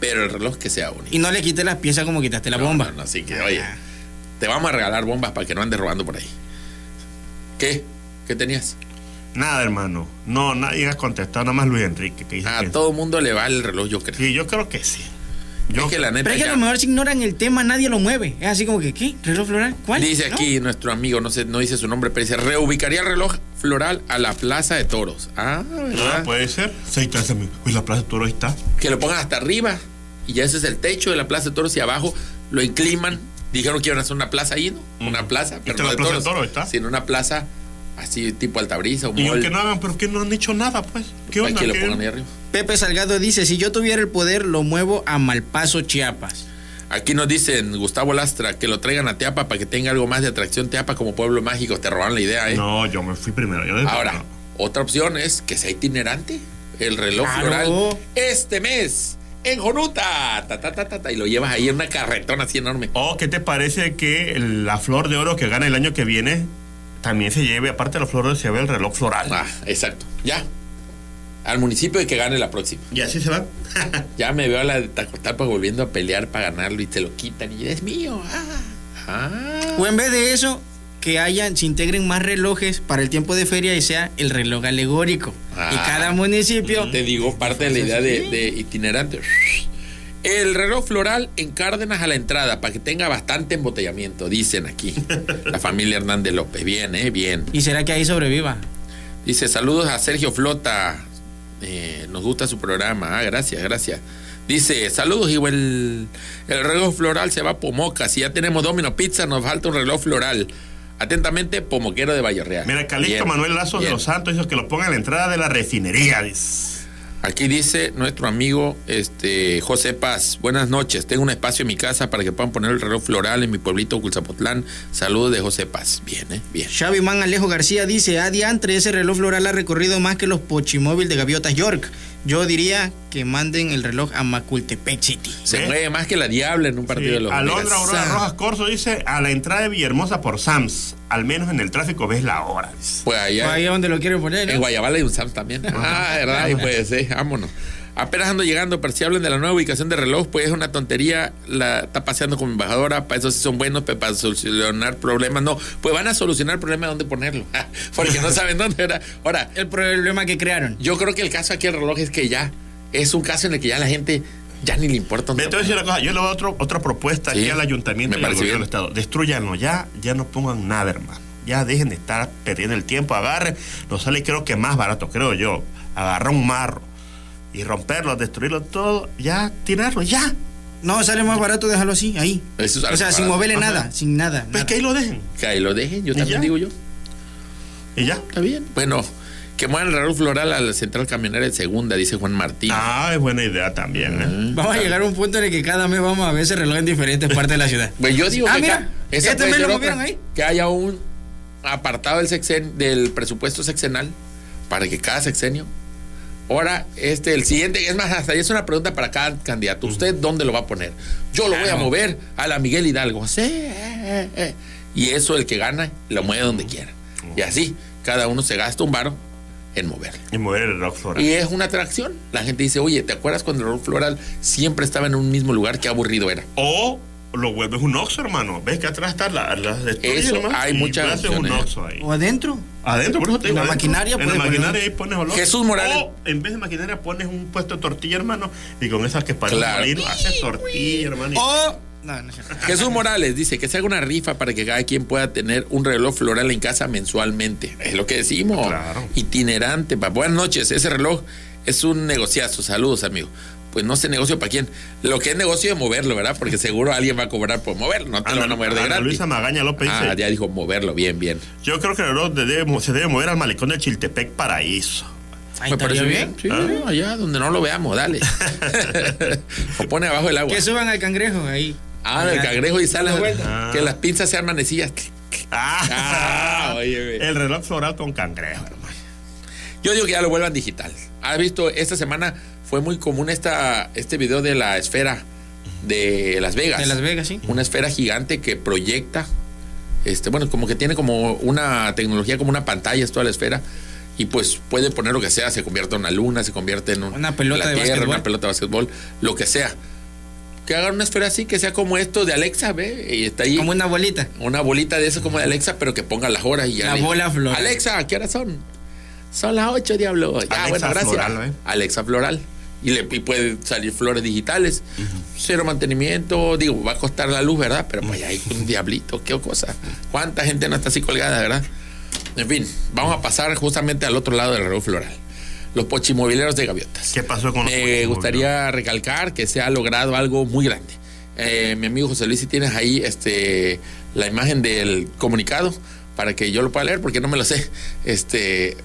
[SPEAKER 3] Pero el reloj que sea bonito.
[SPEAKER 4] Y no le quites las piezas como quitaste la
[SPEAKER 3] No,
[SPEAKER 4] bomba.
[SPEAKER 3] No, no, así que, oye, te vamos a regalar bombas para que no andes robando por ahí. ¿Qué? ¿Qué tenías?
[SPEAKER 5] Nada, hermano. No, nadie ha contestado, nada más Luis Enrique. Que dice
[SPEAKER 3] A
[SPEAKER 5] que-
[SPEAKER 3] todo mundo le va el reloj, yo creo.
[SPEAKER 5] Sí, yo creo que sí. Yo,
[SPEAKER 3] es que la neta
[SPEAKER 4] Pero es que a lo mejor si ignoran el tema, nadie lo mueve. Es así como que, ¿qué? ¿Reloj floral? ¿Cuál?
[SPEAKER 3] Dice
[SPEAKER 4] ¿No?
[SPEAKER 3] aquí nuestro amigo, no sé, no dice su nombre, pero dice, reubicaría el reloj floral a la Plaza de Toros. Ah,
[SPEAKER 5] Ah,
[SPEAKER 3] ¿verdad?
[SPEAKER 5] puede ser. Sí, está. Uy, la plaza de toro ahí está.
[SPEAKER 3] Que lo pongan hasta arriba. Y ya ese es el techo de la Plaza de Toros y abajo lo incliman. Dijeron que iban a hacer una plaza ahí, ¿no? Una plaza,
[SPEAKER 5] Esta
[SPEAKER 3] pero
[SPEAKER 5] es
[SPEAKER 3] no
[SPEAKER 5] la
[SPEAKER 3] de
[SPEAKER 5] Plaza de
[SPEAKER 3] toros,
[SPEAKER 5] Toros, ¿está?
[SPEAKER 3] sino una plaza así tipo Altabrisa, un
[SPEAKER 5] Y
[SPEAKER 3] mall,
[SPEAKER 5] aunque no hagan, pero que no han hecho nada, pues. ¿Qué onda?
[SPEAKER 3] que lo pongan ahí arriba.
[SPEAKER 4] Pepe Salgado dice, si yo tuviera el poder, lo muevo a Malpaso, Chiapas.
[SPEAKER 3] Aquí nos dicen Gustavo Lastra que lo traigan a Teapa para que tenga algo más de atracción Teapa como pueblo mágico. Te robaron la idea, ¿eh?
[SPEAKER 5] No, yo me fui primero. Yo
[SPEAKER 3] Ahora, otra opción es que sea itinerante. El reloj
[SPEAKER 4] Claro.
[SPEAKER 3] floral este mes en Jonuta. Ta, ta, ta, ta, ta, y lo llevas ahí en una carretona así enorme.
[SPEAKER 5] ¿O qué te parece que la flor de oro que gana el año que viene también se lleve, aparte de la flor de oro, se lleve el reloj floral?
[SPEAKER 3] Ah, exacto. Ya. Al municipio y que gane la próxima.
[SPEAKER 5] Y así se va.
[SPEAKER 3] Ya me veo a la de Tacotalpa volviendo a pelear para ganarlo y te lo quitan y es mío. Ah. Ah.
[SPEAKER 4] O en vez de eso, que hayan, se integren más relojes para el tiempo de feria y sea el reloj alegórico.
[SPEAKER 3] Ah.
[SPEAKER 4] y cada municipio...
[SPEAKER 3] Te digo, parte de la idea de, de itinerante. El reloj floral en Cárdenas a la entrada para que tenga bastante embotellamiento, dicen aquí. La familia Hernández López. Bien, ¿eh? Bien.
[SPEAKER 4] ¿Y será que ahí sobreviva?
[SPEAKER 3] Dice, saludos a Sergio Flota. Eh, nos gusta su programa. Ah, gracias, gracias. Dice, saludos, hijo. El, el reloj floral se va a Pomoca. Si ya tenemos Domino Pizza, nos falta un reloj floral. Atentamente, Pomoquero de Valle Real.
[SPEAKER 5] Mira, Calixto Manuel Lazo de los Santos dice que lo ponga en la entrada de la refinería. dice.
[SPEAKER 3] Aquí dice nuestro amigo este, José Paz. Buenas noches. Tengo un espacio en mi casa para que puedan poner el reloj floral en mi pueblito Culzapotlán. Saludos de José Paz. Bien, ¿eh? Bien.
[SPEAKER 4] Xavi Man Alejo García dice, adiantre, ese reloj floral ha recorrido más que los Pochimóvil de Gaviotas York. Yo diría que manden el reloj a Macultepec City.
[SPEAKER 3] Se
[SPEAKER 5] ¿Ve?
[SPEAKER 3] mueve más que la diabla en un partido
[SPEAKER 5] Sí,
[SPEAKER 3] de los
[SPEAKER 5] Alondra. Aurora. Rojas Corso dice, a la entrada de Villahermosa por Sams, al menos en el tráfico ves la hora. dice.
[SPEAKER 3] Pues allá.
[SPEAKER 4] Ahí es donde lo quieren poner, ¿no?
[SPEAKER 3] En Guayabala hay un Sams también. Ah, ¿verdad? Ahí puede ser, vámonos. Apenas ando llegando, pero si hablan de la nueva ubicación de reloj, pues es una tontería. La está paseando como embajadora, para eso sí son buenos, pero para solucionar problemas, no. Pues van a solucionar el problema de dónde ponerlo, porque no saben dónde era. Ahora,
[SPEAKER 4] El problema que crearon.
[SPEAKER 3] yo creo que el caso aquí del reloj es que ya es un caso en el que ya la gente ya ni le importa
[SPEAKER 5] te voy a decir una cosa, yo le voy a otro- otra propuesta
[SPEAKER 3] Sí,
[SPEAKER 5] aquí al ayuntamiento
[SPEAKER 3] me
[SPEAKER 5] y al
[SPEAKER 3] parece
[SPEAKER 5] gobierno del estado. Destruyanlo ya, ya no pongan nada, hermano. Ya dejen de estar perdiendo el tiempo, agarren, nos sale creo que más barato, creo yo, agarrar un marro y romperlo, destruirlo todo, ya tirarlo, ya.
[SPEAKER 4] No, sale más barato dejarlo así, ahí.
[SPEAKER 3] Eso es
[SPEAKER 4] o sea, sin moverle
[SPEAKER 5] Ajá.
[SPEAKER 4] nada, sin nada.
[SPEAKER 5] Pues
[SPEAKER 4] nada.
[SPEAKER 5] que ahí lo dejen
[SPEAKER 3] Que ahí lo dejen, yo
[SPEAKER 5] ¿Y
[SPEAKER 3] también
[SPEAKER 5] ya?
[SPEAKER 3] digo yo.
[SPEAKER 5] y ya.
[SPEAKER 3] Está bien. Bueno, que muevan el reloj floral a la central camionera de segunda, dice Juan Martín.
[SPEAKER 5] Ah, es buena idea también. ¿eh?
[SPEAKER 4] Vamos a llegar a un punto en el que cada mes vamos a ver ese reloj en diferentes partes de la ciudad.
[SPEAKER 3] Pues yo digo
[SPEAKER 4] Ah,
[SPEAKER 3] que
[SPEAKER 4] mira,
[SPEAKER 3] esa
[SPEAKER 4] este lo movieron ahí.
[SPEAKER 3] que haya un apartado del sexen, del presupuesto sexenal para que cada sexenio ahora este el siguiente es más hasta ahí es una pregunta para cada candidato. Usted dónde lo va a poner yo lo voy a mover a la Miguel Hidalgo. Sí eh, eh, eh. y eso el que gana lo mueve donde quiera. Y así cada uno se gasta un varo en moverlo
[SPEAKER 5] Y mover el rock floral.
[SPEAKER 3] y es una atracción. La gente dice oye ¿te acuerdas cuando el rock floral siempre estaba en un mismo lugar qué aburrido era
[SPEAKER 5] O lo vuelves un oxo, hermano. ¿Ves que atrás está la, la
[SPEAKER 3] Eso,
[SPEAKER 5] hermano,
[SPEAKER 3] hay muchas
[SPEAKER 5] un oxo ahí.
[SPEAKER 4] ¿O adentro?
[SPEAKER 5] Adentro, por eso te digo.
[SPEAKER 4] En la
[SPEAKER 5] adentro.
[SPEAKER 4] maquinaria
[SPEAKER 5] En la
[SPEAKER 4] poner-
[SPEAKER 5] maquinaria ahí pones olor.
[SPEAKER 3] Jesús Morales.
[SPEAKER 5] O en vez de maquinaria pones un puesto de tortilla, hermano. Y con esas que parecen
[SPEAKER 3] Claro.
[SPEAKER 5] molino, haces tortilla, hermano.
[SPEAKER 4] O... No.
[SPEAKER 3] Jesús Morales dice que se haga una rifa para que cada quien pueda tener un reloj floral en casa mensualmente. Es lo que decimos.
[SPEAKER 5] Claro.
[SPEAKER 3] Itinerante. pa- Buenas noches. Ese reloj es un negociazo. Saludos, amigo. Pues no sé negocio para quién. Lo que es negocio es moverlo, ¿verdad? Porque seguro alguien va a cobrar por moverlo, no te lo van a mover de
[SPEAKER 5] Ana
[SPEAKER 3] gratis.
[SPEAKER 5] Luisa Magaña López
[SPEAKER 3] Ah,
[SPEAKER 5] dice,
[SPEAKER 3] ya dijo moverlo, bien, bien.
[SPEAKER 5] yo creo que el reloj debe- se debe mover al malecón del Chiltepec Paraíso.
[SPEAKER 4] Ahí
[SPEAKER 3] Me parece
[SPEAKER 4] bien.
[SPEAKER 3] Sí, allá donde no lo veamos, dale. o pone abajo el agua.
[SPEAKER 4] Que suban al cangrejo ahí.
[SPEAKER 3] Ah, el cangrejo y sale.
[SPEAKER 5] Ah.
[SPEAKER 3] Que las pinzas sean manecillas.
[SPEAKER 5] Ah,
[SPEAKER 3] Ah, oye,
[SPEAKER 5] el reloj floral con cangrejo, hermano.
[SPEAKER 3] Yo digo que ya lo vuelvan digital. ¿Has visto? Esta semana fue muy común esta, este video de la esfera de Las Vegas.
[SPEAKER 4] De Las Vegas, sí.
[SPEAKER 3] Una esfera gigante que proyecta. Este, bueno, como que tiene como una tecnología, como una pantalla, es toda la esfera. Y pues puede poner lo que sea, se convierte en una luna, se convierte en un-
[SPEAKER 4] Una pelota
[SPEAKER 3] la
[SPEAKER 4] de
[SPEAKER 3] tierra, una pelota de básquetbol, lo que sea. Que hagan una esfera así, que sea como esto de Alexa, ve, y está ahí.
[SPEAKER 4] Como una bolita.
[SPEAKER 3] Una bolita de eso como de Alexa, pero que ponga las horas y ya.
[SPEAKER 4] La
[SPEAKER 3] le-
[SPEAKER 4] bola floral.
[SPEAKER 3] Alexa, ¿qué horas son? Son las 8, diablo. Ya,
[SPEAKER 5] Alexa
[SPEAKER 3] bueno, gracias.
[SPEAKER 5] floral, ¿eh?
[SPEAKER 3] Alexa floral. Y, le, y puede salir flores digitales. Cero mantenimiento. Digo, va a costar la luz, ¿verdad? Pero pues hay un diablito, qué cosa. ¿Cuánta gente no está así colgada, verdad? En fin, vamos a pasar justamente al otro lado del reloj floral. Los pochimobileros de gaviotas.
[SPEAKER 5] ¿Qué pasó con los
[SPEAKER 3] Me gustaría recalcar que se ha logrado algo muy grande. Eh, mi amigo José Luis, si tienes ahí este, la imagen del comunicado para que yo lo pueda leer, porque no me lo sé. Este,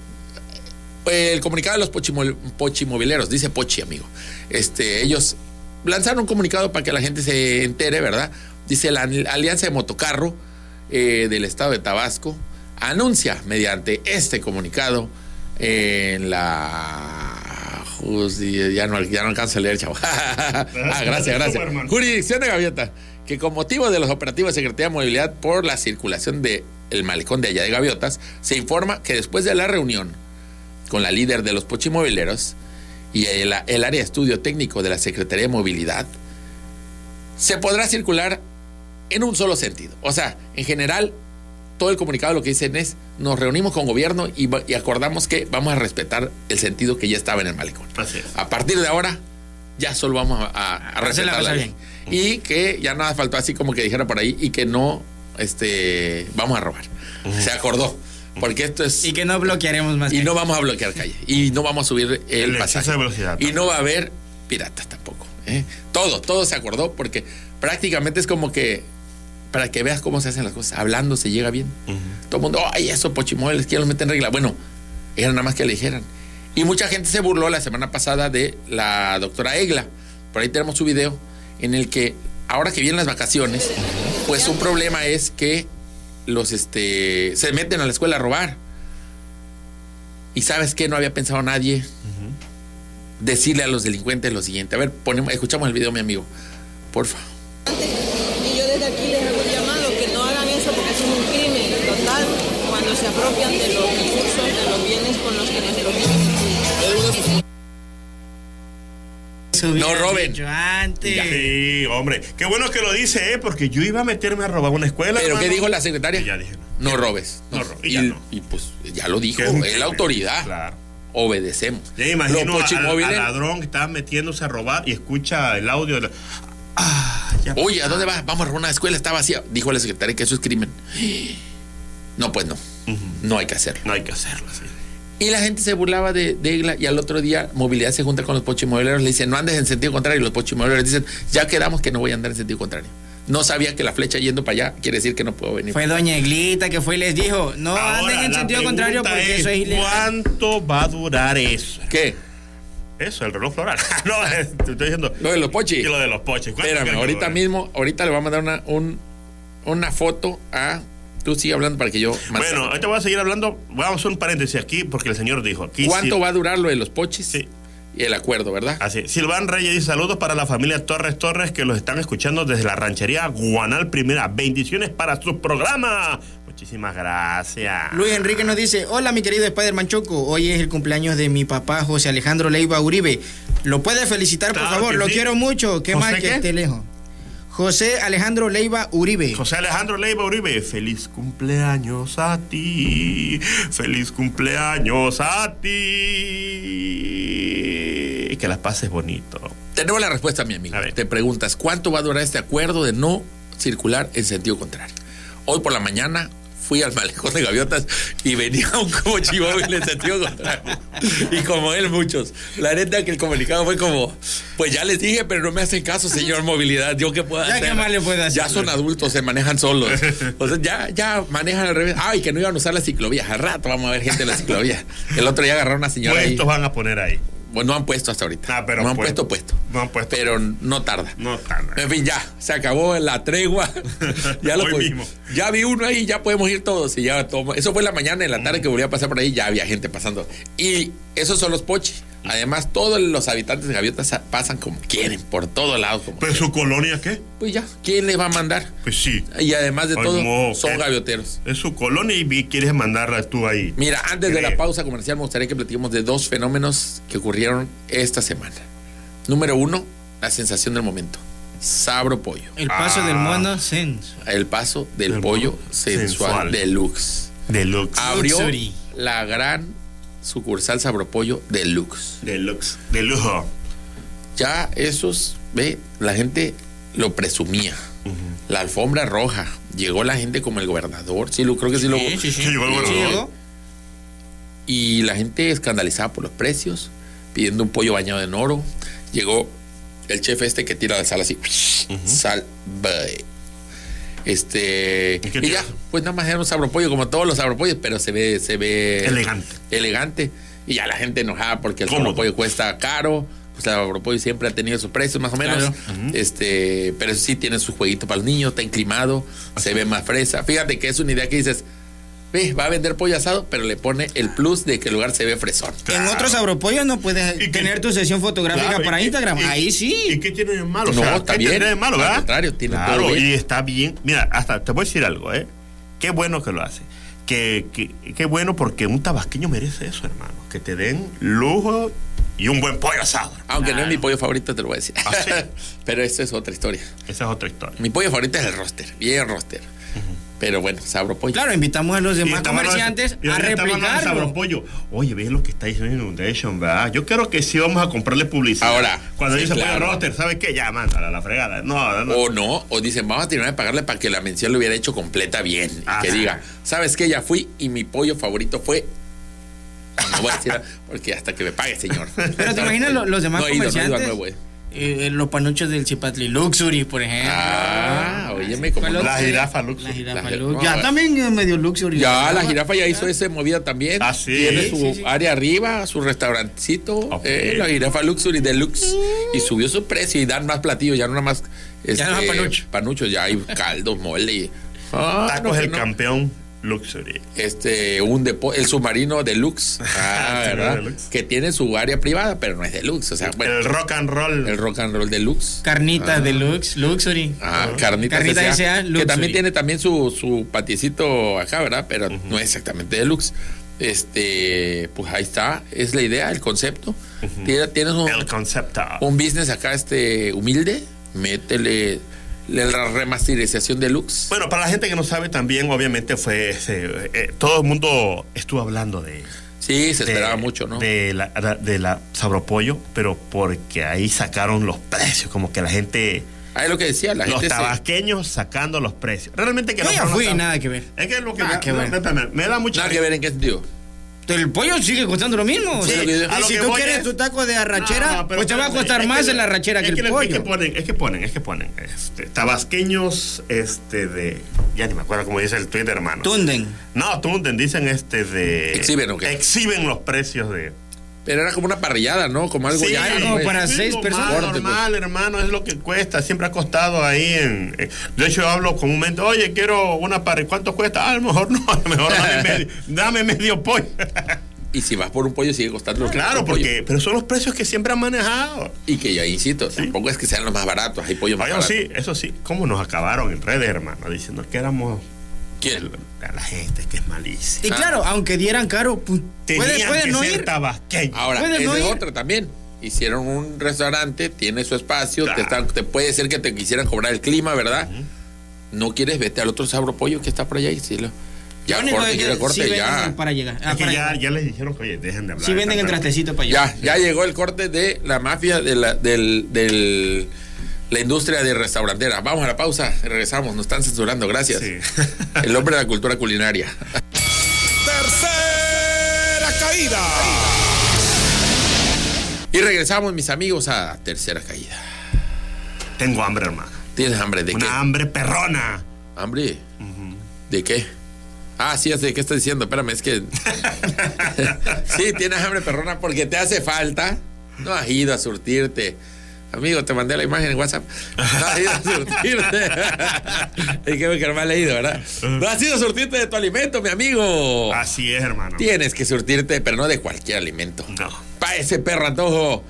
[SPEAKER 3] el comunicado de los pochimo- pochimobileros, dice Pochi, amigo. Este, ellos lanzaron un comunicado para que la gente se entere, ¿verdad? Dice la Alianza de Motocarro eh, del Estado de Tabasco anuncia mediante este comunicado en la justi- ya no, ya no alcanzo a leer, chavo. ah, gracias, gracias. Jurisdicción de Gaviota, que con motivo de los operativos de Secretaría de Movilidad por la circulación del el malecón de allá de Gaviotas, se informa que después de la reunión con la líder de los pochimobileros y el, el área de estudio técnico de la Secretaría de Movilidad, se podrá circular en un solo sentido. O sea, en general, todo el comunicado lo que dicen es, nos reunimos con gobierno y, acordamos que vamos a respetar el sentido que ya estaba en el malecón.
[SPEAKER 5] Así es.
[SPEAKER 3] A partir de ahora, ya solo vamos a, a- respetar la ley. Y que ya nada faltó así como que dijera por ahí y que no este, vamos a robar. Se acordó. Porque esto es...
[SPEAKER 4] Y que no bloquearemos más.
[SPEAKER 3] Y
[SPEAKER 4] que-
[SPEAKER 3] no vamos a bloquear calle. Y no vamos a subir el,
[SPEAKER 5] El
[SPEAKER 3] pasaje.
[SPEAKER 5] de velocidad.
[SPEAKER 3] Y no va a haber piratas tampoco. ¿eh? Todo, todo se acordó porque prácticamente es como que para que veas cómo se hacen las cosas. Hablando se llega bien. Todo el mundo, ay, eso, pochimoles, ¿quién los mete en regla? Bueno, era nada más que le dijeran. Y mucha gente se burló la semana pasada de la doctora Egla. Por ahí tenemos su video en el que ahora que vienen las vacaciones, pues un problema es que los este se meten a la escuela a robar. Y sabes que no había pensado nadie decirle a los delincuentes lo siguiente. A ver, ponemos, escuchamos el video, mi amigo. Porfa.
[SPEAKER 7] No
[SPEAKER 3] roben.
[SPEAKER 5] Sí, hombre. Qué bueno que lo dice, ¿eh? Porque yo iba a meterme a robar una escuela.
[SPEAKER 3] ¿Pero qué dijo la secretaria?
[SPEAKER 5] Y ya dije, no.
[SPEAKER 3] No robes.
[SPEAKER 5] No robes, y
[SPEAKER 3] Y,
[SPEAKER 5] ya no.
[SPEAKER 3] y pues ya lo dijo,
[SPEAKER 5] es
[SPEAKER 3] la autoridad.
[SPEAKER 5] Claro.
[SPEAKER 3] Obedecemos.
[SPEAKER 5] Ya imagino
[SPEAKER 3] Los
[SPEAKER 5] al, al ladrón que estaba metiéndose a robar y escucha el audio de la... Ah, ya.
[SPEAKER 3] Oye, ¿a dónde vas? Vamos a robar una escuela, está vacía. Dijo la secretaria que eso es crimen. No, pues no. No hay que hacerlo.
[SPEAKER 5] No hay que hacerlo así.
[SPEAKER 3] Y la gente se burlaba de, de Egla y al otro día movilidad se junta con los pochimobileros, le dicen, no andes en sentido contrario. Y los pochimobileros dicen, ya quedamos que no voy a andar en sentido contrario. No sabía que la flecha yendo para allá quiere decir que no puedo venir.
[SPEAKER 4] Fue Doña Eglita que fue y les dijo, no
[SPEAKER 5] Ahora,
[SPEAKER 4] anden en sentido contrario porque
[SPEAKER 5] es,
[SPEAKER 4] eso es ilegal.
[SPEAKER 5] ¿Cuánto va a durar eso?
[SPEAKER 3] ¿Qué?
[SPEAKER 5] Eso, el reloj floral. no, te estoy diciendo.
[SPEAKER 3] Lo de los pochis.
[SPEAKER 5] Y lo de los poches. ¿Cuánto
[SPEAKER 3] Espérame, ahorita mismo, ahorita le voy a mandar una, un- una foto a. Tú sigue hablando para que yo. más-
[SPEAKER 5] Bueno, ahorita voy a seguir hablando. Vamos a hacer un paréntesis aquí porque el señor dijo aquí.
[SPEAKER 3] ¿Cuánto
[SPEAKER 5] sí-
[SPEAKER 3] va a durar lo de los pochis?
[SPEAKER 5] Sí.
[SPEAKER 3] Y el acuerdo, ¿verdad?
[SPEAKER 5] Así, Silván Reyes dice saludos para la familia Torres Torres que los están escuchando desde la ranchería Guanal Primera. Bendiciones para su programa. Muchísimas gracias.
[SPEAKER 4] Luis Enrique nos dice, hola mi querido Spider-Man Choco, hoy es el cumpleaños de mi papá José Alejandro Leiva Uribe. ¿Lo puede felicitar, por favor? Lo
[SPEAKER 5] sí.
[SPEAKER 4] quiero mucho. ¿Qué
[SPEAKER 5] ¿José
[SPEAKER 4] más que
[SPEAKER 5] qué?
[SPEAKER 4] esté lejos? José Alejandro Leiva Uribe.
[SPEAKER 5] José Alejandro Leiva Uribe, feliz cumpleaños a ti, feliz cumpleaños a ti. Y que las pases bonito.
[SPEAKER 3] Tenemos la respuesta, mi amigo.
[SPEAKER 5] A ver.
[SPEAKER 3] Te preguntas, ¿cuánto va a durar este acuerdo de no circular en sentido contrario? Hoy por la mañana fui al malecón de gaviotas y venía un como chivóvil en sentido contrario. Y como él, muchos. La neta que el comunicado fue como, pues ya les dije, pero no me hacen caso, señor movilidad. ¿Yo qué puedo
[SPEAKER 4] Ya,
[SPEAKER 3] hacer?
[SPEAKER 4] ¿qué más le puede hacer?
[SPEAKER 3] Ya son adultos, se manejan solos. O sea, ya, ya manejan al revés. Ay, que no iban a usar la ciclovía. Al rato vamos a ver gente en la ciclovía. El otro día agarraron a una señora ahí.
[SPEAKER 5] Puestos van a poner ahí.
[SPEAKER 3] Bueno, no han puesto hasta ahorita.
[SPEAKER 5] Ah, pero
[SPEAKER 3] no han
[SPEAKER 5] puesto.
[SPEAKER 3] puesto puesto.
[SPEAKER 5] No han puesto.
[SPEAKER 3] Pero no tarda.
[SPEAKER 5] No tarda.
[SPEAKER 3] En fin, ya, se acabó la tregua. ya lo
[SPEAKER 5] Hoy mismo.
[SPEAKER 3] Ya vi uno ahí, ya podemos ir todos. Y ya tomo- Eso fue en la mañana, en la tarde que volví a pasar por ahí, ya había gente pasando. Y esos son los pochis. Además, todos los habitantes de Gaviotas sa- pasan como quieren, por todos lados. Como
[SPEAKER 5] ¿Pero
[SPEAKER 3] quieren.
[SPEAKER 5] su colonia qué?
[SPEAKER 3] Pues ya, ¿quién le va a mandar?
[SPEAKER 5] Pues sí.
[SPEAKER 3] Y además de
[SPEAKER 5] Ay,
[SPEAKER 3] todo,
[SPEAKER 5] mo,
[SPEAKER 3] son gavioteros.
[SPEAKER 5] Es su colonia y quieres mandarla tú ahí.
[SPEAKER 3] Mira, antes de la pausa comercial, me gustaría que platiquemos de dos fenómenos que ocurrieron esta semana. Número uno, la sensación del momento. Sabro pollo.
[SPEAKER 4] El paso
[SPEAKER 5] Ah.
[SPEAKER 4] del mono sense.
[SPEAKER 3] El paso del
[SPEAKER 5] Del
[SPEAKER 3] pollo
[SPEAKER 5] pollo
[SPEAKER 3] sensual,
[SPEAKER 5] sensual.
[SPEAKER 3] deluxe.
[SPEAKER 5] Deluxe.
[SPEAKER 3] Abrió
[SPEAKER 4] Luxury.
[SPEAKER 3] la gran sucursal Sabro Pollo Deluxe.
[SPEAKER 5] Deluxe. De lujo.
[SPEAKER 3] Ya esos, ve, la gente lo presumía. La alfombra roja. Llegó la gente como el gobernador. Sí, lo creo que sí lo.
[SPEAKER 4] Sí, sí, sí.
[SPEAKER 5] Sí, llegó el gobernador.
[SPEAKER 3] Y la gente escandalizada por los precios, pidiendo un pollo bañado en oro. Llegó el chef este que tira la sal así. Sal. bye. Este.
[SPEAKER 5] ¿Y
[SPEAKER 3] ya, pues nada más era un sabropollo como todos los sabropollos, pero se ve, se ve.
[SPEAKER 5] Elegante.
[SPEAKER 3] Elegante. Y ya la gente enojada porque el sabropollo cuesta caro. Pues el sabropollo siempre ha tenido sus precios más o menos.
[SPEAKER 4] Claro.
[SPEAKER 3] Este, pero eso sí tiene su jueguito para los niños, está inclimado, se ve más fresa. Fíjate que es una idea que dices, ve, va a vender pollo asado, pero le pone el plus de que el lugar se ve fresón.
[SPEAKER 4] En otros agropollos no puedes
[SPEAKER 5] ¿Y qué?
[SPEAKER 4] tener tu sesión fotográfica
[SPEAKER 5] Claro,
[SPEAKER 4] para
[SPEAKER 5] y-
[SPEAKER 4] Instagram.
[SPEAKER 5] y-
[SPEAKER 4] Ahí
[SPEAKER 5] ¿Y
[SPEAKER 4] sí.
[SPEAKER 5] qué tiene de malo?
[SPEAKER 3] No,
[SPEAKER 5] O sea,
[SPEAKER 3] está
[SPEAKER 5] ¿qué
[SPEAKER 3] bien.
[SPEAKER 5] tiene de malo,
[SPEAKER 3] Al
[SPEAKER 5] verdad?
[SPEAKER 3] contrario, tiene
[SPEAKER 5] claro,
[SPEAKER 3] todo bien.
[SPEAKER 5] y está bien. Mira, hasta te voy a decir algo, ¿eh? Qué bueno que lo hace. Que, que- qué bueno porque un tabasqueño merece eso, hermano. Que te den lujo y un buen pollo asado.
[SPEAKER 3] Aunque no es mi pollo favorito, te lo voy a decir.
[SPEAKER 5] ¿Ah, sí?
[SPEAKER 3] pero esa es otra historia.
[SPEAKER 5] Esa es otra historia.
[SPEAKER 3] Mi pollo favorito es el roster, bien roster. Pero bueno, sabro pollo.
[SPEAKER 4] Claro, invitamos a los demás comerciantes
[SPEAKER 5] y
[SPEAKER 4] a
[SPEAKER 5] hablando de
[SPEAKER 4] replicarlo.
[SPEAKER 5] Sabropollo. Oye, ves lo que está diciendo Inundation, ¿verdad? Yo creo que sí vamos a comprarle publicidad.
[SPEAKER 3] Ahora,
[SPEAKER 5] Cuando
[SPEAKER 3] sí,
[SPEAKER 5] dice
[SPEAKER 3] claro.
[SPEAKER 5] pollo roster, ¿sabes qué? Ya, mándala a la fregada. No, no.
[SPEAKER 3] O no, o dicen, vamos a terminar de pagarle para que la mención lo hubiera hecho completa bien.
[SPEAKER 5] Ajá.
[SPEAKER 3] que diga, ¿sabes qué? Ya fui y mi pollo favorito fue. No voy a decir, porque hasta que me pague, señor.
[SPEAKER 4] Pero te imaginas lo- los demás
[SPEAKER 3] No he ido, no eh.
[SPEAKER 4] Eh, los panuchos del Chipatli Luxury, por ejemplo.
[SPEAKER 3] Ah, óyeme, como
[SPEAKER 4] ¿Cuál
[SPEAKER 3] no?
[SPEAKER 4] otro?
[SPEAKER 5] La jirafa Luxury.
[SPEAKER 4] La jirafa
[SPEAKER 3] La-
[SPEAKER 4] Luxury. ya
[SPEAKER 3] bueno.
[SPEAKER 4] también es medio Luxury.
[SPEAKER 3] Ya, la jirafa ya hizo esa movida también.
[SPEAKER 5] Ah, sí.
[SPEAKER 3] Tiene su
[SPEAKER 4] Sí, sí.
[SPEAKER 3] área arriba, su restaurancito,
[SPEAKER 5] Ok.
[SPEAKER 3] eh, la jirafa Luxury Deluxe. Y subió su precio y dan más platillos, ya no nada más. este,
[SPEAKER 4] Ya no es panucho.
[SPEAKER 3] Panuchos, ya hay caldos, mole. Ah,
[SPEAKER 5] Tacos
[SPEAKER 3] no,
[SPEAKER 5] el
[SPEAKER 3] no.
[SPEAKER 5] campeón Luxury.
[SPEAKER 3] Este, un depo el submarino deluxe. Ah, ¿verdad?
[SPEAKER 5] deluxe.
[SPEAKER 3] Que tiene su área privada, pero no es deluxe. O sea, bueno,
[SPEAKER 5] el rock and roll.
[SPEAKER 3] el rock and roll deluxe.
[SPEAKER 4] Carnitas Deluxe, Luxury.
[SPEAKER 3] Ah, carnitas,
[SPEAKER 4] Carnitas
[SPEAKER 3] S.A.,
[SPEAKER 4] S.A.,
[SPEAKER 3] que
[SPEAKER 4] Luxury.
[SPEAKER 3] también tiene también su, su patiecito acá, ¿verdad? Pero no es exactamente deluxe. Este, pues ahí está, es la idea, el concepto. Tiene- Tienes un,
[SPEAKER 5] el concepto.
[SPEAKER 3] un business acá este humilde, métele la remasterización deluxe.
[SPEAKER 5] Bueno, para la gente que no sabe también, obviamente fue. ese, eh, todo el mundo estuvo hablando de.
[SPEAKER 3] Sí, se
[SPEAKER 5] de-
[SPEAKER 3] esperaba mucho, ¿no?
[SPEAKER 5] De la, de la Sabropollo, pero porque ahí sacaron los precios, como que la gente.
[SPEAKER 3] Ahí es lo que decía, la
[SPEAKER 5] los
[SPEAKER 3] gente se-
[SPEAKER 5] tabasqueños sacando los precios. Realmente que
[SPEAKER 4] Yo
[SPEAKER 5] no
[SPEAKER 4] ya
[SPEAKER 5] fueron
[SPEAKER 4] fui, nada que ver.
[SPEAKER 5] Es que lo que
[SPEAKER 4] Nada
[SPEAKER 5] me,
[SPEAKER 4] que ver.
[SPEAKER 5] me- me- me da mucha
[SPEAKER 3] Nada que ver en qué sentido.
[SPEAKER 4] El pollo sigue costando lo mismo. o
[SPEAKER 3] Sí,
[SPEAKER 4] sea,
[SPEAKER 3] lo que-
[SPEAKER 4] y
[SPEAKER 3] a
[SPEAKER 5] lo
[SPEAKER 4] si
[SPEAKER 5] que
[SPEAKER 4] tú quieres
[SPEAKER 5] es-
[SPEAKER 4] tu taco de arrachera,
[SPEAKER 5] No, pero
[SPEAKER 4] pues te va a costar
[SPEAKER 5] es
[SPEAKER 4] más
[SPEAKER 5] que-
[SPEAKER 4] en la arrachera
[SPEAKER 5] es
[SPEAKER 4] que el pollo.
[SPEAKER 5] Es que ponen, es que ponen, es que ponen. Este, tabasqueños, este, de. Ya ni me acuerdo cómo dice el Twitter, hermano.
[SPEAKER 4] Tunden.
[SPEAKER 5] No, Tunden, dicen este de.
[SPEAKER 3] Exhiben, ¿o qué?
[SPEAKER 5] Exhiben los precios de.
[SPEAKER 3] Pero era como una parrillada, ¿no? Como algo
[SPEAKER 5] Sí,
[SPEAKER 3] ya.
[SPEAKER 4] como
[SPEAKER 3] pues.
[SPEAKER 4] para
[SPEAKER 5] sí,
[SPEAKER 4] seis
[SPEAKER 5] normal,
[SPEAKER 4] personas.
[SPEAKER 5] Normal, hermano, es lo que cuesta. Siempre ha costado ahí en. eh, De hecho, yo hablo comúnmente, oye, quiero una parrilla. ¿Cuánto cuesta? Ah, a lo mejor no, a lo mejor dame medio, dame medio pollo.
[SPEAKER 3] Y si vas por un pollo, sigue costando lo que
[SPEAKER 5] claro,
[SPEAKER 3] pollo.
[SPEAKER 5] porque. Pero son los precios que siempre han manejado.
[SPEAKER 3] Y que ya insisto, tampoco es que sean los más baratos, hay pollos más
[SPEAKER 5] Oye,
[SPEAKER 3] baratos.
[SPEAKER 5] sí, eso sí, ¿cómo nos acabaron en redes, hermano? Diciendo que éramos.
[SPEAKER 3] ¿Quién?
[SPEAKER 5] A la gente que es malísima.
[SPEAKER 4] Y claro, aunque dieran caro, pues, puede,
[SPEAKER 5] Tenían
[SPEAKER 4] puede
[SPEAKER 5] que
[SPEAKER 4] no
[SPEAKER 5] ser
[SPEAKER 4] ir.
[SPEAKER 3] Ahora,
[SPEAKER 4] Puede no
[SPEAKER 3] es
[SPEAKER 4] ir.
[SPEAKER 3] otra también. Hicieron un restaurante, tiene su espacio, te,
[SPEAKER 5] Claro.
[SPEAKER 3] están- te puede ser que te quisieran cobrar el clima, ¿verdad? No quieres, vete al otro sabro pollo que está por allá y sí, lo- ya
[SPEAKER 4] único
[SPEAKER 3] corte,
[SPEAKER 4] que
[SPEAKER 3] corte,
[SPEAKER 4] sí
[SPEAKER 3] ya.
[SPEAKER 4] el para llegar. Ah,
[SPEAKER 5] Es que
[SPEAKER 4] para
[SPEAKER 5] ya,
[SPEAKER 4] llegar.
[SPEAKER 5] ya les dijeron que, oye, dejen de hablar.
[SPEAKER 4] Sí venden el trastecito para llegar.
[SPEAKER 3] Ya, ya llegó el corte de la mafia de la- del, del la industria de restaurantera. Vamos a la pausa, regresamos, nos están censurando, gracias.
[SPEAKER 5] Sí.
[SPEAKER 3] El hombre de la cultura culinaria.
[SPEAKER 2] Tercera caída.
[SPEAKER 3] Y regresamos, mis amigos, a tercera caída.
[SPEAKER 5] Tengo hambre, hermano.
[SPEAKER 3] ¿Tienes hambre de
[SPEAKER 5] Una
[SPEAKER 3] qué?
[SPEAKER 5] hambre perrona.
[SPEAKER 3] ¿Hambre? ¿De qué? Ah, sí, sé qué estás diciendo. Espérame, es que. sí, tienes hambre, perrona, porque te hace falta. No has ido a surtirte. Amigo, te mandé la imagen en WhatsApp. No has ido a surtirte. es que que no me has leído, ¿verdad? No has ido a surtirte de tu alimento, mi amigo.
[SPEAKER 5] Así es, hermano.
[SPEAKER 3] Tienes que surtirte, pero no de cualquier alimento.
[SPEAKER 5] No.
[SPEAKER 3] Pa' ese perro antojo,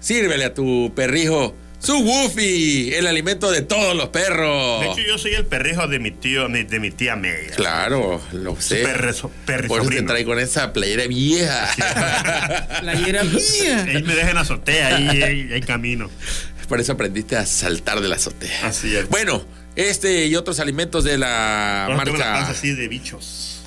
[SPEAKER 3] sírvele a tu perrijo su Woofy, el alimento de todos los perros.
[SPEAKER 5] De hecho, yo soy el perrijo de mi tío, de, mi tía Media.
[SPEAKER 3] Claro, lo sé.
[SPEAKER 5] perre- perri
[SPEAKER 3] Por eso te trae con esa playera vieja.
[SPEAKER 4] Playera mía.
[SPEAKER 5] Él me deja en la azotea ahí, ahí camino.
[SPEAKER 3] Por eso aprendiste a saltar de la azotea.
[SPEAKER 5] Así es.
[SPEAKER 3] Bueno, este y otros alimentos de la
[SPEAKER 5] Ahora tengo la panza
[SPEAKER 3] marca.
[SPEAKER 5] así de bichos.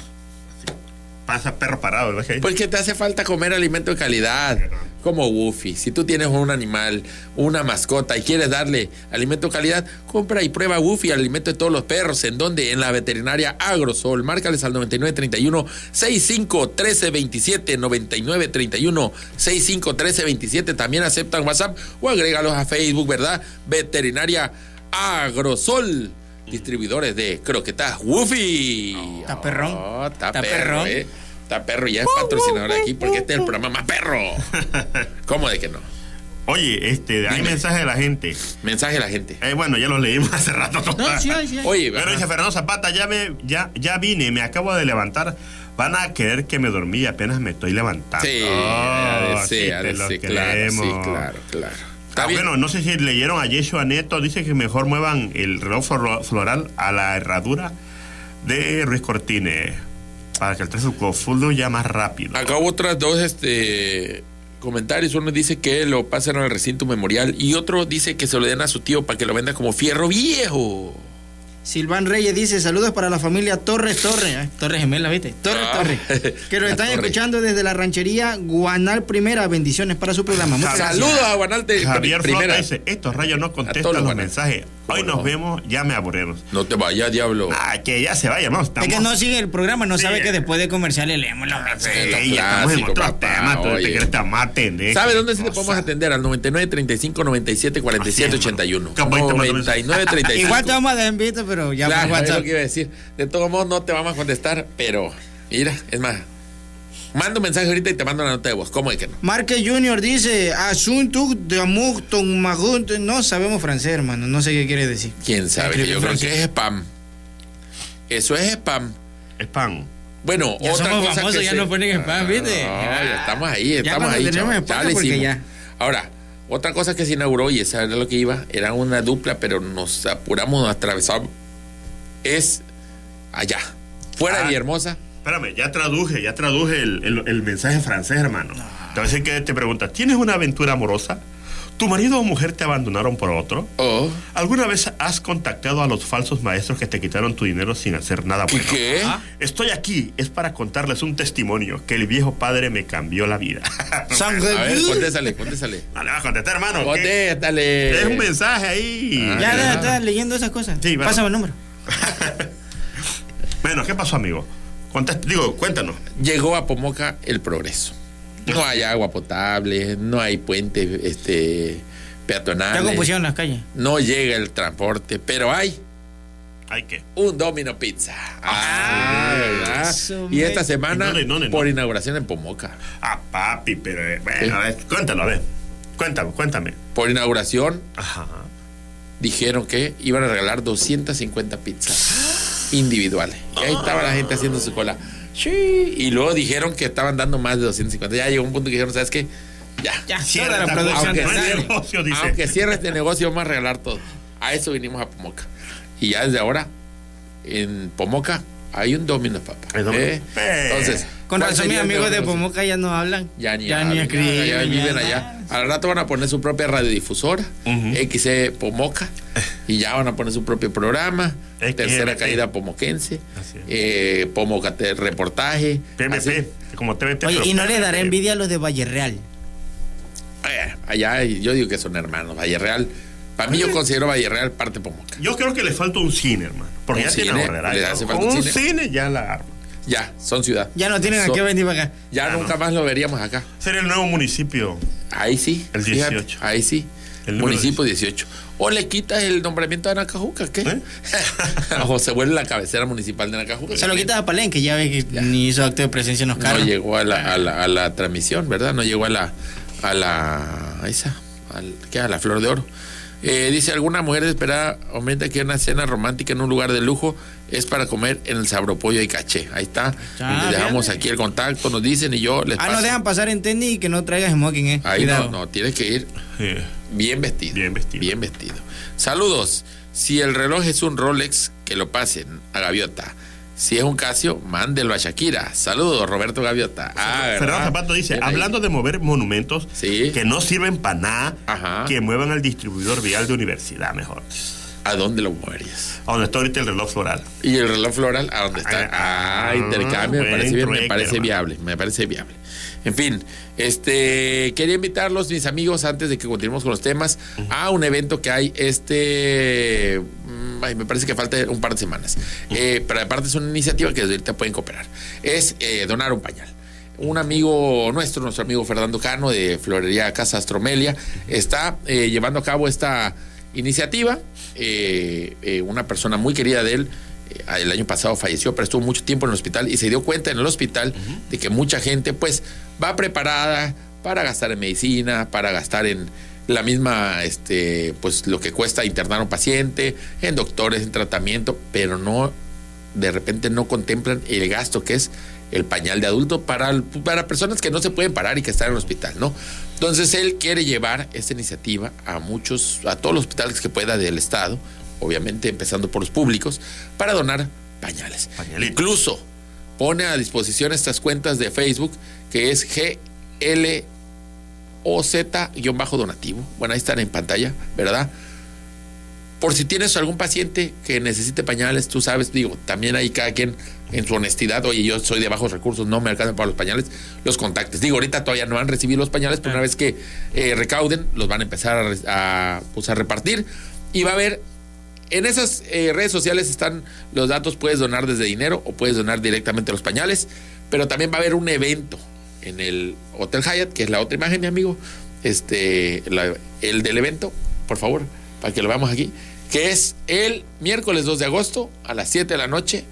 [SPEAKER 5] Panza perro parado, que?
[SPEAKER 3] Porque te hace falta comer alimento de calidad, como Woofy. Si tú tienes un animal, una mascota y quieres darle alimento de calidad, compra y prueba Woofy, alimento de todos los perros. ¿En dónde? En la veterinaria Agrosol. Márcales al 9931 65 13 27 9931 65 13 27. También aceptan WhatsApp o agrégalos a Facebook, ¿verdad? Veterinaria Agrosol. Distribuidores de croquetas Woofy.
[SPEAKER 4] Está perrón.
[SPEAKER 3] Oh, está, perro,
[SPEAKER 4] perrón.
[SPEAKER 3] eh. Está perro y ya es patrocinador aquí porque este es el programa más perro. ¿Cómo de que no?
[SPEAKER 5] Oye, este, hay
[SPEAKER 3] Dime.
[SPEAKER 5] mensaje de la gente.
[SPEAKER 3] Mensaje a la gente.
[SPEAKER 5] Eh, bueno, ya los leímos hace rato.
[SPEAKER 4] No, sí, hay, sí. hay.
[SPEAKER 3] Oye,
[SPEAKER 5] Pero dice Fernando Zapata, ya, me, ya, ya vine, me acabo de levantar. Van a querer que me dormí y apenas me estoy levantando.
[SPEAKER 3] Sí,
[SPEAKER 5] Oh,
[SPEAKER 3] ha de
[SPEAKER 5] sí,
[SPEAKER 3] ser, ha
[SPEAKER 5] te
[SPEAKER 3] de
[SPEAKER 5] lo
[SPEAKER 3] ser, claro, sí, claro, claro. Está
[SPEAKER 5] Ah,
[SPEAKER 3] bien.
[SPEAKER 5] bueno, no sé si leyeron a Yeshua Neto, dice que mejor muevan el reloj flor- floral a la herradura de Ruiz Cortines para que el tráfico fluya ya más rápido.
[SPEAKER 3] Acá hubo otras dos este, comentarios. Uno dice que lo pasen al recinto memorial y otro dice que se lo den a su tío para que lo venda como fierro viejo.
[SPEAKER 4] Silván Reyes dice saludos para la familia Torres Torres. Torres Gemela, ¿viste? Torres
[SPEAKER 3] Ah,
[SPEAKER 4] Torres. Que nos están
[SPEAKER 3] torre.
[SPEAKER 4] escuchando desde la ranchería Guanal Primera. Bendiciones para su programa. Muchas gracias.
[SPEAKER 3] Saludos a Guanalte.
[SPEAKER 5] Javier
[SPEAKER 3] primera.
[SPEAKER 5] Flota dice, estos rayos no contestan
[SPEAKER 3] los
[SPEAKER 5] mensajes. Hoy
[SPEAKER 3] ¿Cómo
[SPEAKER 5] nos
[SPEAKER 3] no?
[SPEAKER 5] vemos, ya me aburrieron.
[SPEAKER 3] No te vayas, diablo.
[SPEAKER 5] Ah, que ya se vaya, vamos.
[SPEAKER 4] Es que no sigue el programa, no
[SPEAKER 5] Sí.
[SPEAKER 4] sabe que después de comerciales leemos los mensajes.
[SPEAKER 3] lo
[SPEAKER 5] Sí, ya estamos en
[SPEAKER 3] clásico,
[SPEAKER 5] otro
[SPEAKER 3] papá,
[SPEAKER 5] tema, tú
[SPEAKER 3] oye.
[SPEAKER 5] te quieres más pendejo.
[SPEAKER 3] ¿Sabe dónde sí te podemos atender? Al 99 35 97 47
[SPEAKER 5] Así es,
[SPEAKER 3] 81.
[SPEAKER 5] hermano. Capaz te mando
[SPEAKER 3] 99 35.
[SPEAKER 4] Igual te vamos a dar invito, pero ya
[SPEAKER 3] Claro,
[SPEAKER 4] por
[SPEAKER 3] es lo
[SPEAKER 4] WhatsApp.
[SPEAKER 3] que iba a decir. De todos modos, no te vamos a contestar, pero mira, es más, mando un mensaje ahorita y te mando una nota de voz. ¿Cómo de que no?
[SPEAKER 4] Marque Junior dice asunto de amor ton magun- No sabemos francés, hermano. No sé qué quiere decir.
[SPEAKER 3] ¿Quién sabe? Yo creo que es spam. Eso es spam.
[SPEAKER 5] Es pan.
[SPEAKER 3] Bueno,
[SPEAKER 4] Ya
[SPEAKER 3] otra
[SPEAKER 4] somos
[SPEAKER 3] cosa
[SPEAKER 4] famosos,
[SPEAKER 3] que
[SPEAKER 4] ya
[SPEAKER 3] se-
[SPEAKER 4] nos ponen spam, ¿viste?
[SPEAKER 3] No, ya estamos ahí, estamos ahí.
[SPEAKER 4] tenemos spam,
[SPEAKER 3] Ya le hicimos.
[SPEAKER 4] ya.
[SPEAKER 3] Ahora, otra cosa que se inauguró, y esa era lo que iba, era una dupla, pero nos apuramos, nos atravesamos. Es allá, fuera
[SPEAKER 5] Ah.
[SPEAKER 3] de Villahermosa.
[SPEAKER 5] Espérame, ya traduje, ya traduje el, el- el mensaje francés, hermano. Te voy a decir que te pregunta, ¿tienes una aventura amorosa? ¿Tu marido o mujer te abandonaron por otro?
[SPEAKER 3] Oh,
[SPEAKER 5] ¿Alguna vez has contactado a los falsos maestros que te quitaron tu dinero sin hacer nada
[SPEAKER 3] ¿y
[SPEAKER 5] bueno?
[SPEAKER 3] qué?
[SPEAKER 5] Estoy aquí, es para contarles un testimonio que el viejo padre me cambió la vida.
[SPEAKER 4] Sangre
[SPEAKER 3] A ver, contéstale, contéstale.
[SPEAKER 5] No le vas a contestar, hermano. ¿qué?
[SPEAKER 3] Contéstale.
[SPEAKER 5] Es un mensaje ahí.
[SPEAKER 3] Ah,
[SPEAKER 4] Ya,
[SPEAKER 3] ya.
[SPEAKER 4] ya, estás leyendo esas cosas.
[SPEAKER 5] Sí, bueno.
[SPEAKER 4] Pásame el número.
[SPEAKER 5] Bueno, ¿qué pasó, amigo? Digo, cuéntanos.
[SPEAKER 3] Llegó a Pomoca el progreso. No hay agua potable, no hay puente este, peatonal.
[SPEAKER 4] Ya confusión en las calles.
[SPEAKER 3] No llega el transporte, pero hay
[SPEAKER 5] Hay que.
[SPEAKER 3] un Domino Pizza. Ah, ¿verdad?
[SPEAKER 4] eso,
[SPEAKER 3] Y esta semana,
[SPEAKER 5] ¿Y dónde, dónde,
[SPEAKER 3] por inauguración en Pomoca.
[SPEAKER 5] Ah, papi, pero eh, bueno,
[SPEAKER 3] ¿Qué?
[SPEAKER 5] a ver, cuéntalo, a ver. Cuéntame, cuéntame.
[SPEAKER 3] Por inauguración
[SPEAKER 5] Ajá.
[SPEAKER 3] dijeron que iban a regalar 250 pizzas individuales. Y ahí estaba la gente haciendo su cola. Sí. Y luego dijeron que estaban dando más de 250. Ya llegó un punto que dijeron, ¿sabes qué? Ya.
[SPEAKER 4] Ya,
[SPEAKER 5] Cierra
[SPEAKER 4] la producción
[SPEAKER 3] aunque
[SPEAKER 4] sale.
[SPEAKER 5] negocio, dice.
[SPEAKER 3] Aunque cierre este negocio, vamos a regalar todo. A eso vinimos a Pomoca. Y ya desde ahora, en Pomoca, hay un Domino, papá. ¿Eh? Entonces,
[SPEAKER 4] Con
[SPEAKER 3] ¿cuál
[SPEAKER 4] razón mis amigos de? Pomoca ya no hablan.
[SPEAKER 3] Ya ni,
[SPEAKER 4] ya
[SPEAKER 3] hablan,
[SPEAKER 4] ni
[SPEAKER 3] ya-
[SPEAKER 4] escriben.
[SPEAKER 3] ya viven
[SPEAKER 4] ya
[SPEAKER 3] allá. Al rato van a poner su propia radiodifusora,
[SPEAKER 5] Ujú.
[SPEAKER 3] XE Pomoca, y ya van a poner su propio programa,
[SPEAKER 5] XMP.
[SPEAKER 3] Tercera Caída Pomoquense, eh, Pomoca Reportaje.
[SPEAKER 5] PMP,
[SPEAKER 3] así.
[SPEAKER 5] como TVT.
[SPEAKER 4] Oye, y no le dará envidia a los de Valle Real.
[SPEAKER 3] Eh, allá yo digo que son hermanos, Valle Real. Para mí yo considero Valle Real parte Pomoca.
[SPEAKER 5] Yo creo que le falta un cine, hermano. Porque
[SPEAKER 3] Un
[SPEAKER 5] ya tiene
[SPEAKER 3] le hace falta
[SPEAKER 5] Con
[SPEAKER 3] un
[SPEAKER 5] un
[SPEAKER 3] cine.
[SPEAKER 5] cine ya la arma.
[SPEAKER 3] Ya, son ciudad.
[SPEAKER 4] Ya no tienen a qué venir para acá.
[SPEAKER 3] Ya
[SPEAKER 5] Ah,
[SPEAKER 3] nunca
[SPEAKER 5] no.
[SPEAKER 3] más lo veríamos acá.
[SPEAKER 5] Sería el nuevo municipio.
[SPEAKER 3] Ahí sí.
[SPEAKER 5] El
[SPEAKER 3] fíjate,
[SPEAKER 5] 18.
[SPEAKER 3] ahí sí.
[SPEAKER 5] El
[SPEAKER 3] Municipio 18. O le quitas el nombramiento a Nacajuca, ¿qué?
[SPEAKER 5] ¿Eh?
[SPEAKER 3] o se vuelve la cabecera municipal de Nacajuca.
[SPEAKER 4] Se lo quitas a Palenque, ya ve que ni hizo acto de presencia en los
[SPEAKER 3] No
[SPEAKER 4] carros.
[SPEAKER 3] llegó a la, a, la, a la transmisión, ¿verdad? No llegó a la. a la. a esa. al- ¿Qué? A la flor de oro. Eh, dice: Alguna mujer desesperada aumenta que una cena romántica en un lugar de lujo es para comer en el sabropollo y caché. Ahí está. Les dejamos
[SPEAKER 4] bien.
[SPEAKER 3] aquí el contacto, nos dicen y yo les
[SPEAKER 4] Ah,
[SPEAKER 3] paso.
[SPEAKER 4] no dejan pasar en tenis y que no traigas smoking, eh.
[SPEAKER 3] Ahí
[SPEAKER 4] Cuidado.
[SPEAKER 3] no, no, tienes que ir
[SPEAKER 5] Sí.
[SPEAKER 3] bien vestido.
[SPEAKER 5] Bien vestido.
[SPEAKER 3] Bien vestido. Saludos. Si el reloj es un Rolex, que lo pasen a Gaviota. Si es un Casio, mándelo a Shakira. Saludos, Roberto Gaviota. Ah.
[SPEAKER 5] Fernando Zapato dice, hablando de mover monumentos
[SPEAKER 3] Sí.
[SPEAKER 5] que no sirven para nada,
[SPEAKER 3] Ajá.
[SPEAKER 5] que muevan al distribuidor vial de universidad mejor.
[SPEAKER 3] ¿A dónde lo moverías?
[SPEAKER 5] A donde está ahorita el reloj floral.
[SPEAKER 3] Y el reloj floral, ¿a dónde está?
[SPEAKER 5] Ah,
[SPEAKER 3] Ah, intercambio, me parece bien, me parece viable, me parece viable. En fin, este quería invitarlos, mis amigos, antes de que continuemos con los temas, a un evento que hay este. mm, ay, me parece que falta un par de semanas. Eh, pero aparte es una iniciativa que desde ahorita pueden cooperar. Es eh, donar un pañal. Un amigo nuestro, nuestro amigo Fernando Cano de Florería Casa Astromelia, está eh, llevando a cabo esta iniciativa. Eh, eh, una persona muy querida de él, eh, el año pasado falleció, pero estuvo mucho tiempo en el hospital y se dio cuenta en el hospital de que mucha gente pues va preparada para gastar en medicina, para gastar en la misma, este, pues lo que cuesta internar a un paciente, en doctores, en tratamiento, pero no, de repente no contemplan el gasto que es el pañal de adulto para, para personas que no se pueden parar y que están en el hospital, ¿no? Entonces él quiere llevar esta iniciativa a muchos, a todos los hospitales que pueda del Estado, obviamente empezando por los públicos, para donar pañales.
[SPEAKER 5] Pañalitos.
[SPEAKER 3] Incluso pone a disposición estas cuentas de Facebook que es GLOZ-donativo. Bueno, ahí están en pantalla, ¿verdad? Por si tienes algún paciente que necesite pañales, tú sabes, digo, también hay cada quien en su honestidad, oye, yo soy de bajos recursos, no me alcanzan para los pañales, los contactes. Digo, ahorita todavía no han recibido los pañales, pero una vez que eh, recauden, los van a empezar a, a, pues, a repartir. Y va a haber, en esas eh, redes sociales están los datos, puedes donar desde dinero o puedes donar directamente los pañales, pero también va a haber un evento en el Hotel Hyatt, que es la otra imagen, mi amigo, este, la- el del evento, por favor, para que lo veamos aquí, que es el miércoles 2 de agosto a las 7 de la noche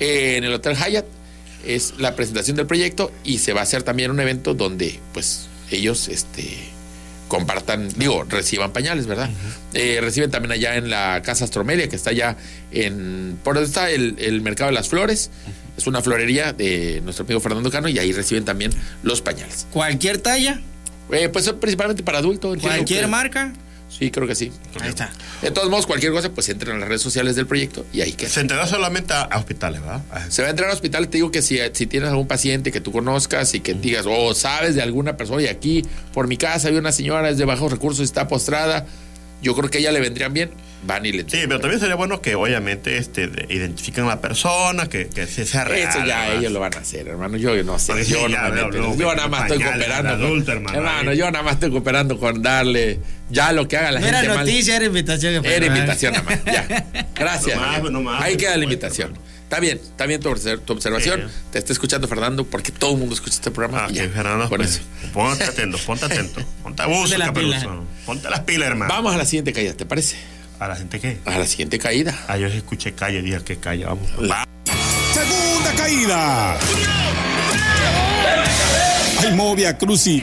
[SPEAKER 3] eh, en el Hotel Hyatt. Es la presentación del proyecto y se va a hacer también un evento donde pues ellos este, compartan, digo, reciban pañales, ¿verdad? Eh, reciben también allá en la Casa Astromelia, que está allá en, por donde está el, el Mercado de las Flores. Es una florería de nuestro amigo Fernando Cano y ahí reciben también los pañales.
[SPEAKER 4] Cualquier talla,
[SPEAKER 3] Eh, pues son principalmente para adultos.
[SPEAKER 4] cualquier marca.
[SPEAKER 3] Sí, creo que sí.
[SPEAKER 4] Ahí está.
[SPEAKER 3] De todos modos, cualquier cosa, pues entren a las redes sociales del proyecto y ahí queda.
[SPEAKER 5] Se entrega solamente a, a hospitales, ¿verdad? A-
[SPEAKER 3] Se va a entrar al hospital, te digo que si, si tienes algún paciente que tú conozcas y que digas, o sabes de alguna persona, y aquí por mi casa hay una señora, es de bajos recursos, está postrada, yo creo que a ella le vendrían bien, van y le
[SPEAKER 5] Sí, pero también sería bueno que obviamente este, de- identifiquen a la persona, que, que se- sea real.
[SPEAKER 3] Eso ya
[SPEAKER 5] ¿verdad?
[SPEAKER 3] ellos lo van a hacer, hermano. Yo no sé.
[SPEAKER 5] Porque sí,
[SPEAKER 3] yo,
[SPEAKER 5] ya
[SPEAKER 3] no me yo nada más estoy cooperando. con-
[SPEAKER 5] adulto, hermano,
[SPEAKER 3] hermano, yo nada más estoy cooperando con darle ya lo que haga la
[SPEAKER 4] No era
[SPEAKER 3] gente mal.
[SPEAKER 4] noticia, era invitación. que
[SPEAKER 3] Era invitación nada más. Ya. Gracias.
[SPEAKER 5] No más, no más,
[SPEAKER 3] Ahí
[SPEAKER 5] por
[SPEAKER 3] queda la invitación.
[SPEAKER 5] hermano.
[SPEAKER 3] Está bien, está bien tu, tu observación.
[SPEAKER 5] Sí.
[SPEAKER 3] Te está escuchando Fernando porque todo el mundo escucha este programa.
[SPEAKER 5] Ah,
[SPEAKER 3] ya,
[SPEAKER 5] Fernando,
[SPEAKER 3] con
[SPEAKER 5] pues,
[SPEAKER 3] eso.
[SPEAKER 5] ponte atento, ponte atento. Ponte a buscar,
[SPEAKER 4] las pilas.
[SPEAKER 5] Caperuso. Ponte las pilas, hermano.
[SPEAKER 3] Vamos a la siguiente caída, ¿te parece?
[SPEAKER 5] ¿A la gente qué?
[SPEAKER 3] A la siguiente caída.
[SPEAKER 5] Ah, yo escuché calle, dije que calle, vamos. Va.
[SPEAKER 2] Segunda caída. Ay, Movia Cruci.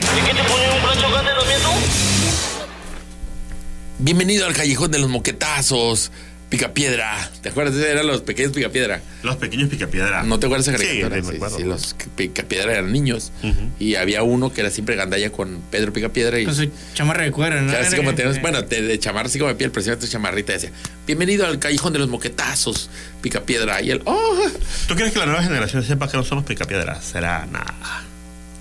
[SPEAKER 3] Bienvenido al Callejón de los Moquetazos. Picapiedra. ¿Te acuerdas? Eran los pequeños Picapiedra.
[SPEAKER 5] Los pequeños picapiedra.
[SPEAKER 3] ¿No te acuerdas de esa
[SPEAKER 5] Sí,
[SPEAKER 3] caricatura?
[SPEAKER 5] me
[SPEAKER 3] Sí,
[SPEAKER 5] acuerdo.
[SPEAKER 3] sí, los Picapiedra eran niños. Y había uno que era siempre gandalla con Pedro Picapiedra. Y
[SPEAKER 4] Con su chamarra de cuero, ¿no?
[SPEAKER 3] así como tenemos, bueno, de, de chamarra así como de piel, precisamente chamarrita decía, bienvenido al callejón de los moquetazos, Picapiedra. Y él, oh,
[SPEAKER 5] ¿Tú crees que la nueva generación sepa que no somos picapiedras? Será nada.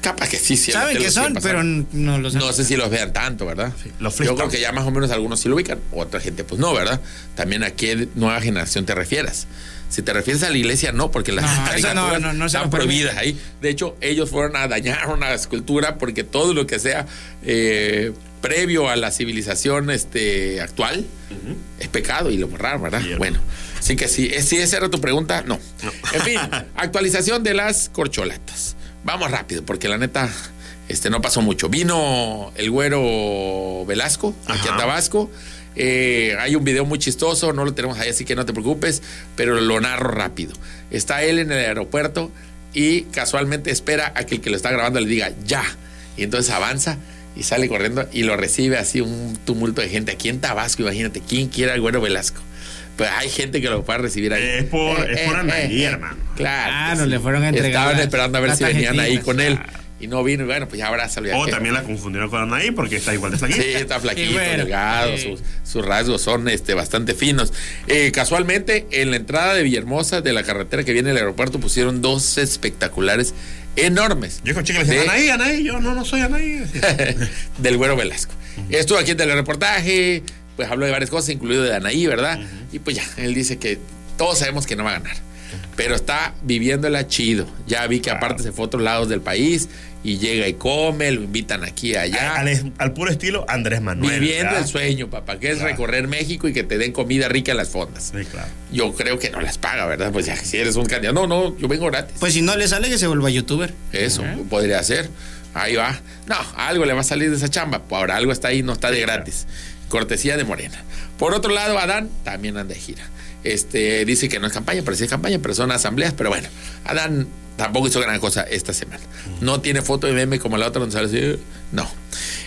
[SPEAKER 3] Capaz que sí, sí.
[SPEAKER 4] Saben
[SPEAKER 3] que
[SPEAKER 4] son, pero no los
[SPEAKER 3] No sé si los vean tanto, ¿verdad?
[SPEAKER 5] Sí, los
[SPEAKER 3] Yo creo que ya más o menos algunos sí lo ubican, otra gente pues no, ¿verdad? También a qué nueva generación te refieras. Si te refieres a la iglesia, no, porque las
[SPEAKER 4] No,
[SPEAKER 3] caricaturas
[SPEAKER 4] no, no,
[SPEAKER 3] están prohibidas ahí. De hecho, ellos fueron a dañar una escultura porque todo lo que sea eh, previo a la civilización este, actual es pecado y lo borraron, ¿verdad?
[SPEAKER 5] Cierto.
[SPEAKER 3] Bueno, sí que sí. Eh, Si esa era tu pregunta, no. En fin, actualización de las corcholatas. Vamos rápido, porque la neta este, no pasó mucho. Vino el güero Velasco, aquí a. Tabasco. Eh, hay un video muy chistoso, no lo tenemos ahí, así que no te preocupes, pero lo narro rápido. Está él en el aeropuerto y casualmente espera a que el que lo está grabando le diga ya. Y entonces avanza y sale corriendo y lo recibe así un tumulto de gente aquí en Tabasco. Imagínate, ¿quién quiere al güero Velasco? Pues hay gente que lo puede recibir ahí.
[SPEAKER 5] Es por- es por Anaí, hermano.
[SPEAKER 3] Claro.
[SPEAKER 4] Claro, le fueron a entregar
[SPEAKER 3] Estaban
[SPEAKER 4] las-
[SPEAKER 3] esperando a ver si venían ahí con él. Y no vino, y bueno, pues ya abrázalo.
[SPEAKER 5] O también la confundieron con Anaí porque está igual de flaquita.
[SPEAKER 3] Sí, está flaquito,
[SPEAKER 4] bueno,
[SPEAKER 3] delgado, sus, sus rasgos son este, bastante finos. Eh, casualmente, en la entrada de Villahermosa, de la carretera que viene al aeropuerto, pusieron dos espectaculares enormes.
[SPEAKER 5] Yo escuché que le decían,
[SPEAKER 3] De-
[SPEAKER 5] Anaí, Anaí, yo no, no soy Anaí.
[SPEAKER 3] del güero Velasco. Estuvo aquí en el reportaje, pues habló de varias cosas, incluido de Anaí, ¿verdad? Y pues ya, él dice que todos sabemos que no va a ganar. Pero está viviéndola chido. Ya vi que aparte se fue a otros lados del país y llega y come, lo invitan aquí y allá.
[SPEAKER 5] Al, al puro estilo Andrés Manuel.
[SPEAKER 3] Viviendo
[SPEAKER 5] ¿verdad?
[SPEAKER 3] el sueño, papá, que es
[SPEAKER 5] Claro.
[SPEAKER 3] recorrer México y que te den comida rica en las fondas.
[SPEAKER 5] Sí, claro.
[SPEAKER 3] Yo creo que no las paga, ¿verdad? Pues ya, si eres un candidato. No, no, yo vengo gratis.
[SPEAKER 4] Pues si no le sale, que se vuelva youtuber.
[SPEAKER 3] Eso podría ser. Ahí va. No, algo le va a salir de esa chamba. Pues ahora algo está ahí, no está de gratis. Cortesía de Morena. Por otro lado, Adán también anda de gira. Este dice que no es campaña, pero sí es campaña, pero son asambleas. Pero bueno, Adán tampoco hizo gran cosa esta semana. No tiene foto de meme como la otra donde sale así. No.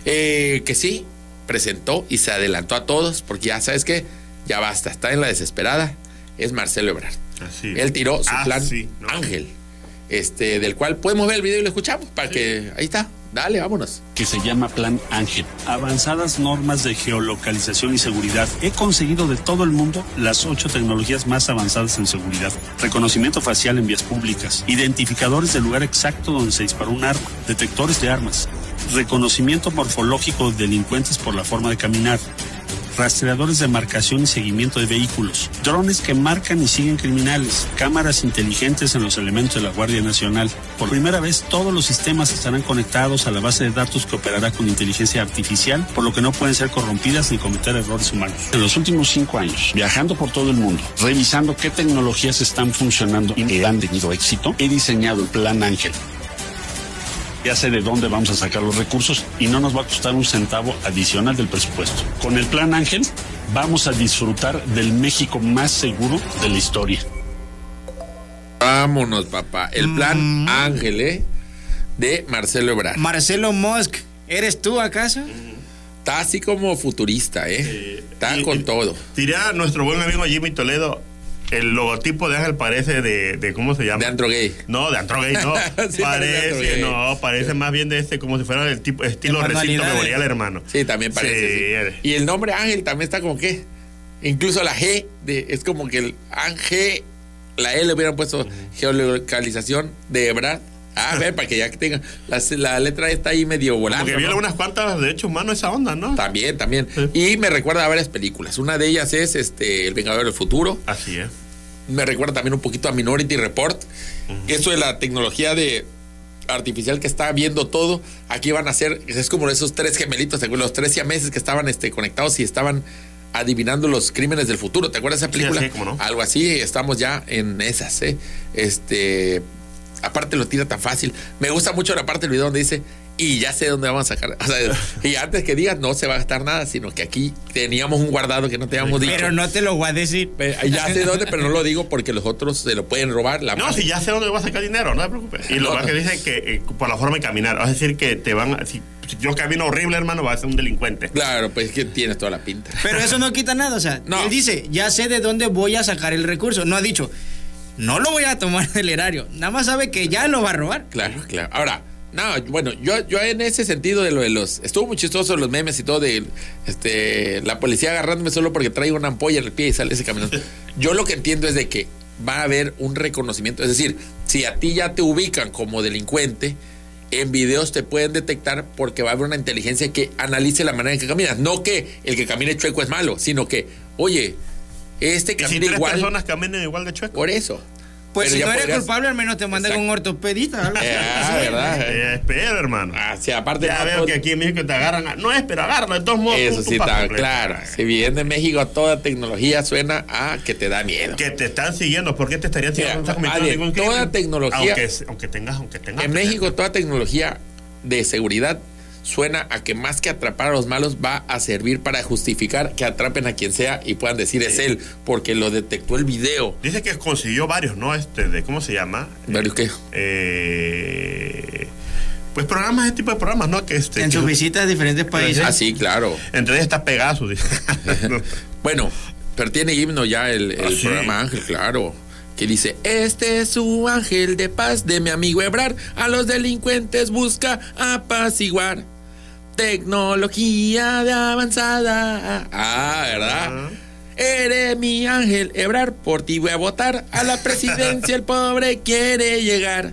[SPEAKER 3] Eh, que sí, presentó y se adelantó a todos, porque ya sabes que ya basta, está en la desesperada. Es Marcelo Ebrard.
[SPEAKER 5] Así.
[SPEAKER 3] Él tiró su
[SPEAKER 5] Ah,
[SPEAKER 3] plan
[SPEAKER 5] sí, no.
[SPEAKER 3] Ángel, este, del cual podemos ver el video y lo escuchamos para que ahí está. Dale, vámonos.
[SPEAKER 8] que se llama Plan Ángel. Avanzadas normas de geolocalización y seguridad. He conseguido de todo el mundo las ocho tecnologías más avanzadas en seguridad. Reconocimiento facial en vías públicas. Identificadores del lugar exacto donde se disparó un arma. Detectores de armas. Reconocimiento morfológico de delincuentes por la forma de caminar. Rastreadores de marcación y seguimiento de vehículos. Drones que marcan y siguen criminales. Cámaras inteligentes en los elementos de la Guardia Nacional. Por primera vez, todos los sistemas estarán conectados a la base de datos que operará con inteligencia artificial, por lo que no pueden ser corrompidas ni cometer errores humanos. En los últimos cinco años, viajando por todo el mundo, revisando qué tecnologías están funcionando y han tenido éxito, he diseñado el Plan Ángel. Ya sé de dónde vamos a sacar los recursos y no nos va a costar un centavo adicional del presupuesto. Con el Plan Ángel vamos a disfrutar del México más seguro de la historia.
[SPEAKER 3] Vámonos, papá. El
[SPEAKER 4] Mm.
[SPEAKER 3] plan Ángel, ¿eh? De Marcelo Ebrard.
[SPEAKER 4] Marcelo Musk, ¿eres tú acaso?
[SPEAKER 3] Está así como futurista, ¿eh? Está
[SPEAKER 5] Y-
[SPEAKER 3] con
[SPEAKER 5] y-
[SPEAKER 3] todo.
[SPEAKER 5] Diría nuestro buen amigo Jimmy Toledo, el logotipo de Ángel parece de, de ¿cómo se llama?
[SPEAKER 3] De antro gay.
[SPEAKER 5] No, de antro gay, no.
[SPEAKER 3] Sí, parece gay.
[SPEAKER 5] no, parece más bien de este, como si fuera del tipo, estilo
[SPEAKER 4] De
[SPEAKER 5] recinto memorial, hermano.
[SPEAKER 3] Sí, también parece.
[SPEAKER 5] Sí.
[SPEAKER 3] sí. Y el nombre Ángel también está como que. Incluso la G de, es como que el Ángel, la L le hubieran puesto geolocalización de Ebrard. Ah, a ver, para que ya que tenga. La, la letra está ahí medio volando.
[SPEAKER 5] Porque vi
[SPEAKER 3] ¿no?
[SPEAKER 5] unas cuantas derechos humanos esa onda, ¿no?
[SPEAKER 3] También, también.
[SPEAKER 5] Sí.
[SPEAKER 3] Y me recuerda a varias películas. Una de ellas es este El Vengador del Futuro.
[SPEAKER 5] Así es.
[SPEAKER 3] Me recuerda también un poquito a Minority Report. Eso de la tecnología de artificial que está viendo todo. Aquí van a ser, es como esos tres gemelitos, los tres siameses que estaban este, conectados y estaban adivinando los crímenes del futuro. ¿Te acuerdas de esa película?
[SPEAKER 5] sí, no.
[SPEAKER 3] Algo así, estamos ya en esas, ¿eh? Este. Aparte lo tira tan fácil. Me gusta mucho la parte del video donde dice, y ya sé dónde vamos a sacar. O sea, y antes que digas, no se va a gastar nada, sino que aquí teníamos un guardado que no te habíamos dicho.
[SPEAKER 4] Pero no te lo voy a decir.
[SPEAKER 3] Ya sé dónde, pero no lo digo porque los otros se lo pueden robar. La
[SPEAKER 5] No,
[SPEAKER 3] madre.
[SPEAKER 5] si ya sé dónde voy a sacar dinero, no te preocupes. Y lo
[SPEAKER 3] No.
[SPEAKER 5] más que dicen que eh, por la forma de caminar, es decir, que te van a. Si, si yo camino horrible, hermano, vas a ser un delincuente.
[SPEAKER 3] Claro, pues es que tienes toda la pinta.
[SPEAKER 4] Pero eso no quita nada, o sea,
[SPEAKER 3] No.
[SPEAKER 4] él dice, ya sé de dónde voy a sacar el recurso. No ha dicho, no lo voy a tomar del erario. Nada más sabe que ya lo va a robar.
[SPEAKER 3] Claro, claro. Ahora, no, bueno, yo, yo en ese sentido de lo de los. Estuvo muy chistoso los memes y todo de este la policía agarrándome solo porque traigo una ampolla en el pie y sale ese caminando. Yo lo que entiendo es de que va a haber un reconocimiento. Es decir, si a ti ya te ubican como delincuente, en videos te pueden detectar porque va a haber una inteligencia que analice la manera en que caminas. No que el que camine chueco es malo, sino que, oye, Este
[SPEAKER 5] si
[SPEAKER 3] camina
[SPEAKER 5] tres
[SPEAKER 3] igual.
[SPEAKER 5] personas igual de chueco.
[SPEAKER 3] Por eso.
[SPEAKER 4] Pues
[SPEAKER 3] Pero
[SPEAKER 4] si no eres
[SPEAKER 3] podrías-
[SPEAKER 4] culpable, al menos te mandan con un ortopedista.
[SPEAKER 3] Eh, ah, ¿verdad?
[SPEAKER 5] Eh, espera, hermano.
[SPEAKER 3] Ah, sí, aparte
[SPEAKER 5] Ya veo
[SPEAKER 3] todo-
[SPEAKER 5] que aquí en México te agarran. a- No es, pero agárralo. De todos modos,
[SPEAKER 3] Eso
[SPEAKER 5] tú-
[SPEAKER 3] sí está
[SPEAKER 5] completo.
[SPEAKER 3] claro. Si vienes de México, toda tecnología suena a que te da miedo.
[SPEAKER 5] Que te están siguiendo. ¿Por qué te estarían siguiendo? No ningún
[SPEAKER 3] toda tecnología-
[SPEAKER 5] Aunque, aunque tengas, aunque tengas.
[SPEAKER 3] En México, toda tecnología de seguridad suena a que más que atrapar a los malos va a servir para justificar que atrapen a quien sea y puedan decir es él, porque lo detectó el video.
[SPEAKER 5] Dice que consiguió varios, ¿no? Este, de, ¿Cómo se llama?
[SPEAKER 3] ¿Varios qué?
[SPEAKER 5] Eh, pues programas, ese tipo de programas, ¿no? Que este,
[SPEAKER 4] En sus visitas a diferentes países.
[SPEAKER 3] Ah, sí, claro.
[SPEAKER 5] Entre ellos está Pegasus. No.
[SPEAKER 3] Bueno, pero tiene himno ya el, el
[SPEAKER 5] Ah, sí.
[SPEAKER 3] programa Ángel, claro. Que dice, este es su ángel de paz de mi amigo Ebrar, a los delincuentes busca apaciguar. Tecnología de avanzada. Ah, ¿verdad? Eres mi ángel, Ebrar, por ti voy a votar. A la presidencia el pobre quiere llegar.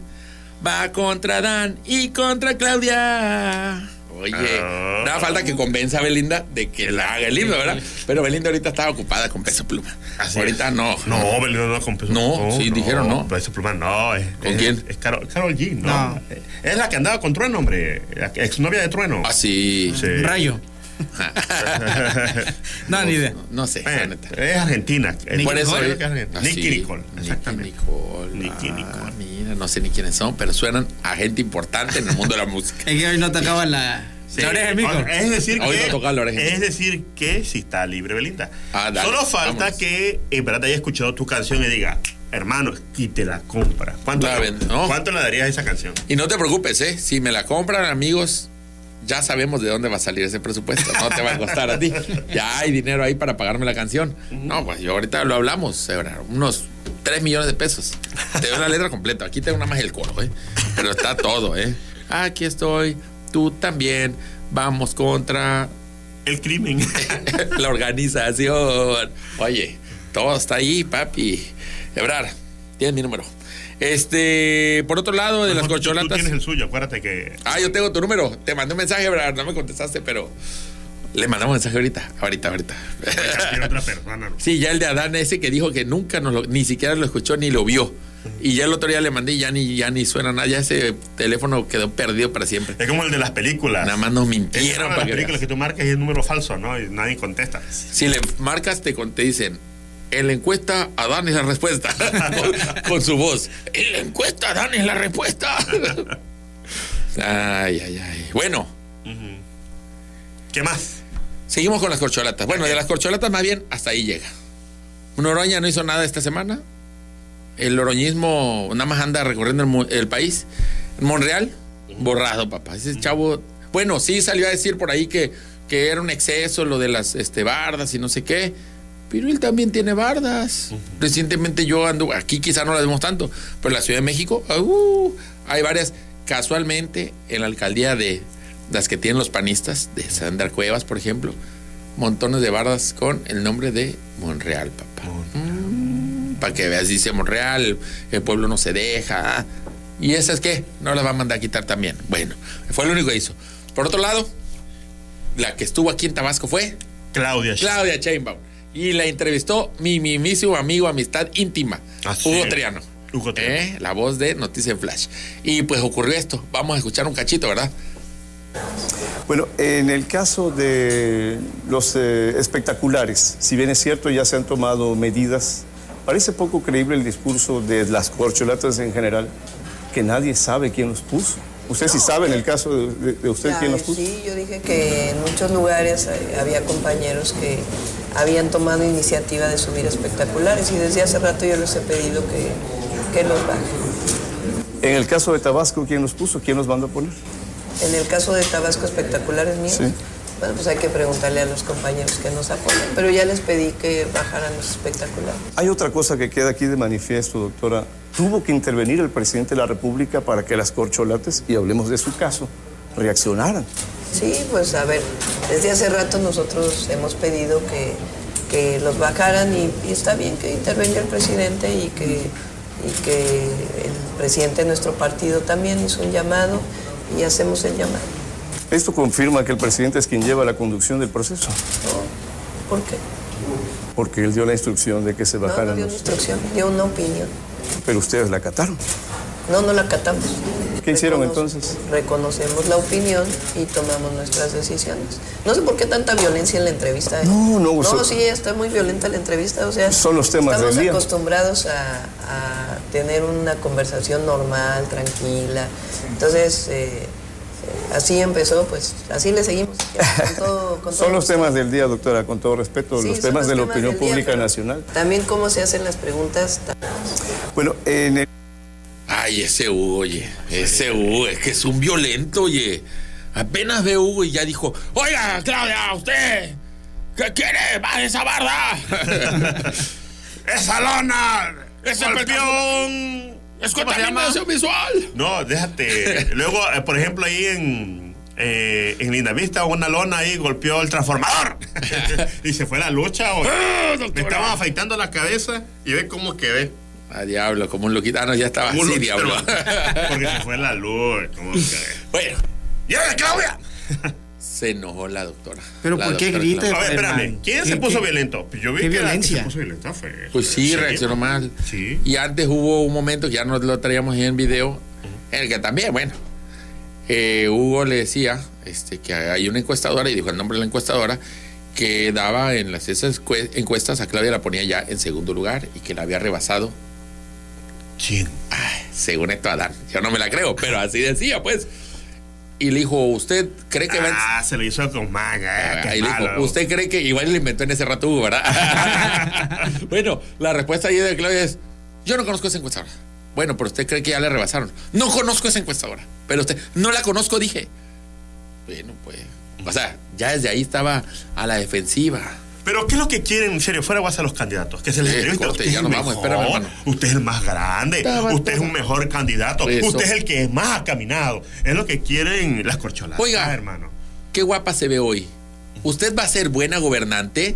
[SPEAKER 3] Va contra Dan y contra Claudia. Oye, nada falta que convenza a Belinda de que la haga el himno, ¿verdad? Pero Belinda ahorita estaba ocupada con peso pluma.
[SPEAKER 5] Así
[SPEAKER 3] ahorita
[SPEAKER 5] es.
[SPEAKER 3] no.
[SPEAKER 5] No, Belinda no con peso
[SPEAKER 3] No, sí, dijeron no.
[SPEAKER 5] Peso pluma no. Es,
[SPEAKER 3] ¿Con
[SPEAKER 5] es-
[SPEAKER 3] quién?
[SPEAKER 5] Es Carol, Karol G, ¿no?
[SPEAKER 4] No.
[SPEAKER 5] Es la que andaba con Trueno, hombre. La exnovia de Trueno.
[SPEAKER 3] Ah, sí.
[SPEAKER 5] Sí.
[SPEAKER 4] Rayo. No, ni idea.
[SPEAKER 3] No sé,
[SPEAKER 5] Bueno, es argentina.
[SPEAKER 4] Nicky
[SPEAKER 3] Por eso
[SPEAKER 5] Nicole.
[SPEAKER 3] es- Ah,
[SPEAKER 5] Nicky. Nicole.
[SPEAKER 3] Nicky
[SPEAKER 5] Exactamente.
[SPEAKER 3] Nicole.
[SPEAKER 5] Nicky
[SPEAKER 3] Ah,
[SPEAKER 5] Nicole.
[SPEAKER 3] Mira, no sé ni quiénes son, pero suenan a gente importante en el mundo de la música.
[SPEAKER 4] Es que hoy no tocaba la,
[SPEAKER 5] Sí.
[SPEAKER 4] la oreja del mico.
[SPEAKER 5] Es decir
[SPEAKER 3] Hoy
[SPEAKER 5] que,
[SPEAKER 3] no toca la oreja.
[SPEAKER 5] es decir que si está libre Belinda.
[SPEAKER 3] Ah, dale,
[SPEAKER 5] Solo falta
[SPEAKER 3] vámonos.
[SPEAKER 5] que verdad haya escuchado tu canción y diga, hermano, y te la compra. ¿Cuánto,
[SPEAKER 3] La no.
[SPEAKER 5] ¿cuánto le darías a esa canción?
[SPEAKER 3] Y no te preocupes, ¿eh? Si me la compran, amigos, ya sabemos de dónde va a salir ese presupuesto. No te va a costar a ti. Ya hay dinero ahí para pagarme la canción. No, pues yo ahorita lo hablamos, unos 3 millones de pesos. Te doy la letra completa. Aquí tengo nada más el coro, ¿eh? Pero está todo, ¿eh? Aquí estoy, tú también. Vamos contra
[SPEAKER 5] El crimen.
[SPEAKER 3] la organización. Oye, todo está ahí, papi. Ebrar, tienes mi número. Este, por otro lado, de las
[SPEAKER 5] tú- Tú
[SPEAKER 3] corcholatas.
[SPEAKER 5] tienes el suyo, acuérdate que.
[SPEAKER 3] Ah, yo tengo tu número. Te mandé un mensaje, Ebrar. No me contestaste, pero le mandamos mensaje ahorita. Ahorita, ahorita.
[SPEAKER 5] Otra persona. ¿no?
[SPEAKER 3] Sí, ya el de Adán ese que dijo que nunca nos lo, ni siquiera lo escuchó ni lo vio. Y ya el otro día le mandé y ya ni, ya ni suena nada. Ya ese teléfono quedó perdido para siempre.
[SPEAKER 5] Es como el de las películas.
[SPEAKER 3] Nada más nos
[SPEAKER 5] Es
[SPEAKER 3] mintieron
[SPEAKER 5] como
[SPEAKER 3] para
[SPEAKER 5] las
[SPEAKER 3] que
[SPEAKER 5] películas
[SPEAKER 3] veas.
[SPEAKER 5] que tú marcas y es número falso, ¿no? Y nadie contesta.
[SPEAKER 3] Si le marcas, te, te dicen, en la encuesta, Adán es la respuesta. con, con su voz. En la encuesta, Adán es la respuesta. ay, ay, ay. Bueno,
[SPEAKER 5] ¿Qué más?
[SPEAKER 3] seguimos con las corcholatas. Bueno, de las corcholatas más bien, hasta ahí llega. Noroña no hizo nada esta semana. El oroñismo nada más anda recorriendo el, el país. Monreal, borrado, papá. Ese chavo, bueno, sí salió a decir por ahí que, que era un exceso lo de las este, bardas y no sé qué. Pero él también tiene bardas. Recientemente yo ando, aquí quizá no las vemos tanto, pero en la Ciudad de México, uh, hay varias. Casualmente, en la alcaldía de las que tienen los panistas, de Sandra Cuevas, por ejemplo, montones de bardas con el nombre de Monreal, papá. Para que veas, dice Monreal, el, pueblo no se deja. ah. ¿Y esas qué? No las va a mandar a quitar también. Bueno, fue lo único que hizo. Por otro lado, la que estuvo aquí en Tabasco fue
[SPEAKER 5] Claudia.
[SPEAKER 3] Claudia Sheinbaum. Y la entrevistó mi mismísimo amigo, amistad íntima,
[SPEAKER 5] Así
[SPEAKER 3] Hugo
[SPEAKER 5] es.
[SPEAKER 3] Triano.
[SPEAKER 5] Hugo Triano.
[SPEAKER 3] ¿Eh? La voz de Noticia en Flash. Y pues ocurrió esto. Vamos a escuchar un cachito, ¿verdad?
[SPEAKER 9] Bueno, en el caso de los eh, espectaculares, si bien es cierto, ya se han tomado medidas, parece poco creíble el discurso de las corcholatas en general, que nadie sabe quién los puso. Usted sí sabe en el caso de, usted
[SPEAKER 7] Ya,
[SPEAKER 9] quién los puso.
[SPEAKER 7] Sí, yo dije que en muchos lugares eh, había compañeros que habían tomado iniciativa de subir espectaculares y desde hace rato yo les he pedido que, que los bajen.
[SPEAKER 9] En el caso de Tabasco, ¿quién los puso? ¿Quién los mandó a poner?
[SPEAKER 7] En el caso de Tabasco Espectaculares míos,
[SPEAKER 9] Sí.
[SPEAKER 7] Bueno, pues hay que preguntarle a los compañeros que nos apoyan, pero ya les pedí que bajaran los espectaculares.
[SPEAKER 9] Hay otra cosa que queda aquí de manifiesto, doctora. Tuvo que intervenir el presidente de la República para que las corcholates, y hablemos de su caso, reaccionaran.
[SPEAKER 7] Sí, pues a ver, desde hace rato nosotros hemos pedido que, que los bajaran y, y está bien que intervenga el presidente y que, y que el presidente de nuestro partido también hizo un llamado y hacemos el llamado.
[SPEAKER 9] Esto confirma que el presidente es quien lleva la conducción del proceso.
[SPEAKER 7] ¿Por qué?
[SPEAKER 9] Porque él dio la instrucción de que se
[SPEAKER 7] No, no
[SPEAKER 9] bajaran
[SPEAKER 7] dio una instrucción, dio una opinión.
[SPEAKER 9] Pero ustedes la acataron.
[SPEAKER 7] No, no la acatamos.
[SPEAKER 9] ¿Qué hicieron
[SPEAKER 7] Recono-
[SPEAKER 9] entonces?
[SPEAKER 7] Reconocemos la opinión y tomamos nuestras decisiones. No sé por qué tanta violencia en la entrevista. ¿eh?
[SPEAKER 9] No, no,
[SPEAKER 7] No, sí, está muy violenta la entrevista. O sea,
[SPEAKER 9] Son los temas
[SPEAKER 7] estamos
[SPEAKER 9] del día.
[SPEAKER 7] acostumbrados a, a tener una conversación normal, tranquila. Entonces, eh, así empezó, pues así le seguimos. Con todo, con
[SPEAKER 9] Son los temas del día, doctora, con todo respeto,
[SPEAKER 7] Sí,
[SPEAKER 9] los temas de la
[SPEAKER 7] temas
[SPEAKER 9] opinión
[SPEAKER 7] día,
[SPEAKER 9] pública nacional.
[SPEAKER 7] También cómo se hacen las preguntas.
[SPEAKER 9] Bueno, en el...
[SPEAKER 3] Ay, ese Hugo, oye. Ese Hugo, es que es un violento, oye. Apenas ve Hugo y ya dijo: Oiga, Claudia, usted. ¿Qué quiere? ¡Va esa barda!
[SPEAKER 5] ¡Esa lona!
[SPEAKER 3] ¡Ese
[SPEAKER 5] ¡Escorpión!
[SPEAKER 3] ¡Es
[SPEAKER 5] ¿Cómo se llama?
[SPEAKER 3] contaminación visual!
[SPEAKER 5] No, déjate. Luego, eh, por ejemplo, ahí en, eh, en Lindavista, una lona ahí golpeó el transformador. y se fue la lucha. o-
[SPEAKER 3] ¡Ah,
[SPEAKER 5] Me estaban afeitando la cabeza y ve cómo quedé.
[SPEAKER 3] Ah, diablo, como un loquito. Ah, no, ya estaba
[SPEAKER 5] Como un
[SPEAKER 3] así,
[SPEAKER 5] loquito,
[SPEAKER 3] diablo.
[SPEAKER 5] Porque se fue la luz. ¿Cómo quedé?
[SPEAKER 3] bueno,
[SPEAKER 5] ¡Y ahora, Claudia!
[SPEAKER 3] Se enojó la doctora.
[SPEAKER 4] Pero
[SPEAKER 3] La
[SPEAKER 4] ¿por qué grita?
[SPEAKER 5] A ver, espérame. ¿Quién
[SPEAKER 4] ¿Qué-
[SPEAKER 5] se puso
[SPEAKER 4] qué-
[SPEAKER 5] violento? Pues Yo vi
[SPEAKER 4] qué
[SPEAKER 5] que
[SPEAKER 4] violencia?
[SPEAKER 5] se puso violenta fue.
[SPEAKER 3] Pues sí,
[SPEAKER 5] ¿Sí?
[SPEAKER 3] reaccionó mal.
[SPEAKER 5] Sí.
[SPEAKER 3] Y antes hubo un momento que ya no lo traíamos ahí en video, en el que también, bueno, eh, Hugo le decía este, que hay una encuestadora, y dijo el nombre de la encuestadora, que daba en las esas cue- encuestas a Claudia la ponía ya en segundo lugar y que la había rebasado,
[SPEAKER 5] ¿Quién?
[SPEAKER 3] ay, según esto Adán. Yo no me la creo, pero así decía, pues. Y le dijo, ¿usted cree que va en-
[SPEAKER 5] Ah, se lo hizo con manga. eh, qué
[SPEAKER 3] Ahí le dijo,
[SPEAKER 5] malo.
[SPEAKER 3] ¿usted cree que igual le inventó en ese rato Hugo, verdad? bueno, la respuesta ahí de Claudia es, yo no conozco esa encuestadora. Bueno, pero usted cree que ya le rebasaron. No conozco esa encuestadora. Pero usted, no la conozco, dije. Bueno, pues, o sea, ya desde ahí estaba a la defensiva.
[SPEAKER 5] Pero ¿qué es lo que quieren, en serio, fuera a los candidatos? Que se les entrevista. Usted
[SPEAKER 3] ya
[SPEAKER 5] es el
[SPEAKER 3] vamos,
[SPEAKER 5] mejor,
[SPEAKER 3] espérame, hermano.
[SPEAKER 5] Usted es el más grande.
[SPEAKER 3] Estaba
[SPEAKER 5] usted es un mejor candidato.
[SPEAKER 3] Eso.
[SPEAKER 5] Usted es el que más ha caminado. Es lo que quieren las corcholatas.
[SPEAKER 3] Oiga.
[SPEAKER 5] hermano.
[SPEAKER 3] Qué guapa se ve hoy. ¿Usted va a ser buena gobernante?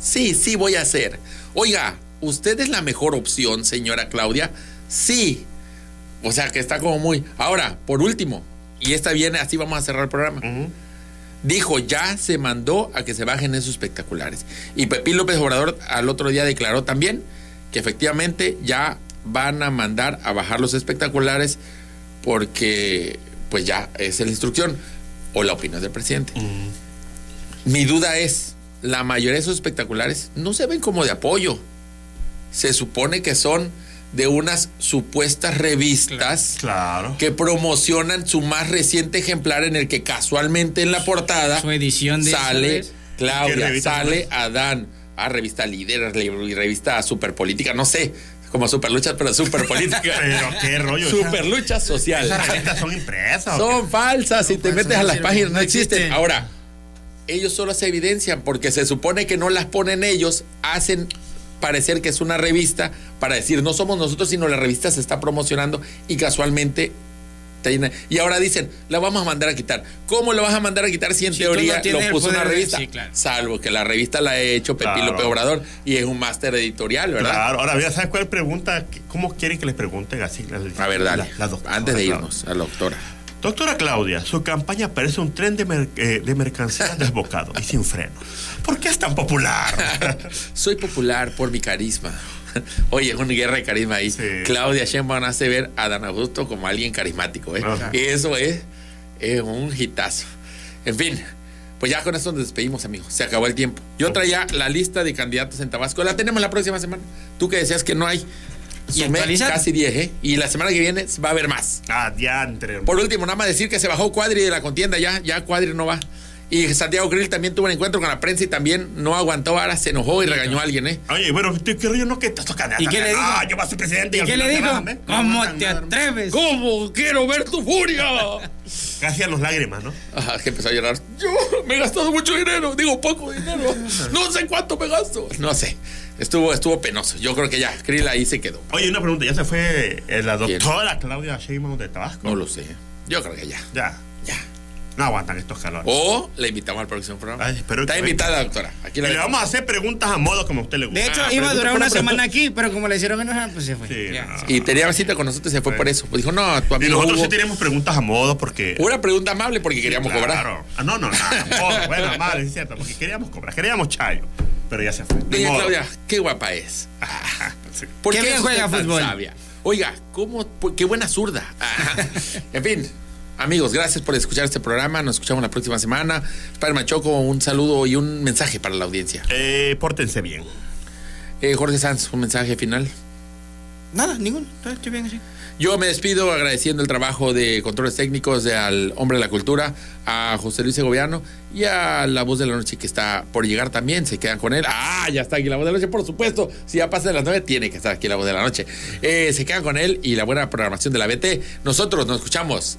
[SPEAKER 3] Sí, sí voy a ser. Oiga, ¿usted es la mejor opción, señora Claudia? Sí. O sea que está como muy... Ahora, por último, y esta viene, así vamos a cerrar el programa. Dijo, ya se mandó a que se bajen esos espectaculares. Y Pepín López Obrador al otro día declaró también que efectivamente ya van a mandar a bajar los espectaculares porque pues ya es la instrucción o la opinión del presidente. Mi duda es, la mayoría de esos espectaculares no se ven como de apoyo. Se supone que son de unas supuestas revistas
[SPEAKER 5] Claro.
[SPEAKER 3] que promocionan su más reciente ejemplar en el que casualmente en la portada
[SPEAKER 4] Su edición de
[SPEAKER 3] sale
[SPEAKER 4] esa vez.
[SPEAKER 5] ¿Qué
[SPEAKER 3] Claudia, sale? Adán, a revista líder, re- revista superpolítica, no sé, como superluchas, pero superpolítica.
[SPEAKER 5] Pero qué rollo.
[SPEAKER 3] Superluchas social.
[SPEAKER 5] Esas revistas son impresas. ¿o
[SPEAKER 3] Son falsas, si te
[SPEAKER 4] falsas,
[SPEAKER 3] metes a las páginas no
[SPEAKER 4] no
[SPEAKER 3] existen.
[SPEAKER 4] existen.
[SPEAKER 3] Ahora, ellos solo se evidencian porque se supone que no las ponen ellos, hacen parecer que es una revista para decir no somos nosotros, sino la revista se está promocionando y casualmente tiene- y ahora dicen, la vamos a mandar a quitar. ¿Cómo lo vas a mandar a quitar si en
[SPEAKER 4] Si no
[SPEAKER 3] teoría
[SPEAKER 4] tienes
[SPEAKER 3] lo puso una revista?
[SPEAKER 4] sí, claro.
[SPEAKER 3] Salvo que la revista la ha hecho Pepín
[SPEAKER 5] Claro.
[SPEAKER 3] López Obrador y es un máster editorial, ¿verdad?
[SPEAKER 5] Claro. Ahora, mira, ¿sabes cuál pregunta? ¿Cómo quieren que les pregunten así? La-
[SPEAKER 3] A ver, dale.
[SPEAKER 5] la- la doctora
[SPEAKER 3] Antes de irnos a la doctora.
[SPEAKER 5] Doctora Claudia, su campaña parece un tren de, mer- eh, de mercancías desbocado y sin freno. ¿Por qué es tan popular?
[SPEAKER 3] Soy popular por mi carisma. Oye, es una guerra de carisma ahí.
[SPEAKER 5] Sí.
[SPEAKER 3] Claudia Sheinbaum hace ver a Dan Augusto como alguien carismático. ¿eh? Y eso es, es un hitazo. En fin, pues ya con esto nos despedimos, amigos. Se acabó el tiempo. Yo traía la lista de candidatos en Tabasco. La tenemos la próxima semana. Tú que decías que no hay.
[SPEAKER 4] ¿Y
[SPEAKER 3] Sumé
[SPEAKER 4] actualizar?
[SPEAKER 3] casi 10, ¿eh? Y la semana que viene va a haber más.
[SPEAKER 5] ah, ya entre.
[SPEAKER 3] Por último, nada más decir que se bajó Cuadri de la contienda, ya, ya Cuadri no va. Y Santiago Grill también tuvo un encuentro con la prensa y también no aguantó, ahora se enojó y regañó a alguien, ¿eh?
[SPEAKER 5] Oye, bueno, ¿qué rollo no que estás tocando?
[SPEAKER 4] ¿Y qué le dijo?
[SPEAKER 5] Ah, yo voy a ser presidente.
[SPEAKER 4] ¿Y
[SPEAKER 5] al
[SPEAKER 4] qué le dijo?
[SPEAKER 5] ¿eh?
[SPEAKER 4] ¿Cómo te atreves?
[SPEAKER 3] ¿Cómo? Quiero ver tu furia.
[SPEAKER 5] Casi a los lágrimas, ¿no?
[SPEAKER 3] Ajá, que empezó a llorar. Yo me he gastado mucho dinero, digo poco dinero. No sé cuánto me gasto. No sé. Estuvo, estuvo penoso. Yo creo que ya, Krill ahí se quedó.
[SPEAKER 5] Oye, una pregunta, ¿ya se fue eh, la
[SPEAKER 3] ¿Quién?
[SPEAKER 5] doctora Claudia Sheinbaum de Tabasco?
[SPEAKER 3] No lo sé. Yo creo que ya.
[SPEAKER 5] Ya,
[SPEAKER 3] Ya.
[SPEAKER 5] No aguantan estos calores.
[SPEAKER 3] O le invitamos al próximo programa.
[SPEAKER 5] Ay, espero
[SPEAKER 3] Está
[SPEAKER 5] que
[SPEAKER 3] invitada, doctora. Aquí
[SPEAKER 5] Y
[SPEAKER 3] la
[SPEAKER 5] le vamos a hacer preguntas a modo como a usted le gusta.
[SPEAKER 4] De hecho,
[SPEAKER 5] Ah,
[SPEAKER 4] iba a durar una semana aquí, pero como le hicieron enojar, pues se fue.
[SPEAKER 5] Sí,
[SPEAKER 4] Ya.
[SPEAKER 5] no.
[SPEAKER 3] Y tenía visita con nosotros y se fue por eso. Pues dijo, no, tu
[SPEAKER 5] Y
[SPEAKER 3] amigo
[SPEAKER 5] nosotros
[SPEAKER 3] Hugo-
[SPEAKER 5] sí teníamos preguntas a modo porque.
[SPEAKER 3] Una pregunta amable porque queríamos cobrar.
[SPEAKER 5] Claro. Ah, no, no, no. Bueno, amable, es cierto, porque queríamos cobrar, queríamos chayo. pero ya se fue.
[SPEAKER 3] Doña. Claudia, qué guapa es. ¿Por
[SPEAKER 4] Qué
[SPEAKER 3] qué
[SPEAKER 4] bien juega fútbol.
[SPEAKER 3] sabia? Oiga, ¿cómo? qué buena zurda. Ah, en fin, amigos, gracias por escuchar este programa. Nos escuchamos la próxima semana. Spider-Man Choco, un saludo y un mensaje para la audiencia.
[SPEAKER 5] Eh, pórtense bien.
[SPEAKER 3] Eh, Jorge Sanz, un mensaje final.
[SPEAKER 4] Nada, ninguno. Estoy bien así.
[SPEAKER 3] Yo me despido agradeciendo el trabajo de controles técnicos de al hombre de la cultura, a José Luis Segoviano y a la voz de la noche que está por llegar también. Se quedan con él. Ah, ya está aquí la voz de la noche, por supuesto. Si ya pasa de las nueve, tiene que estar aquí la voz de la noche. Eh, se quedan con él y la buena programación de la BT. Nosotros nos escuchamos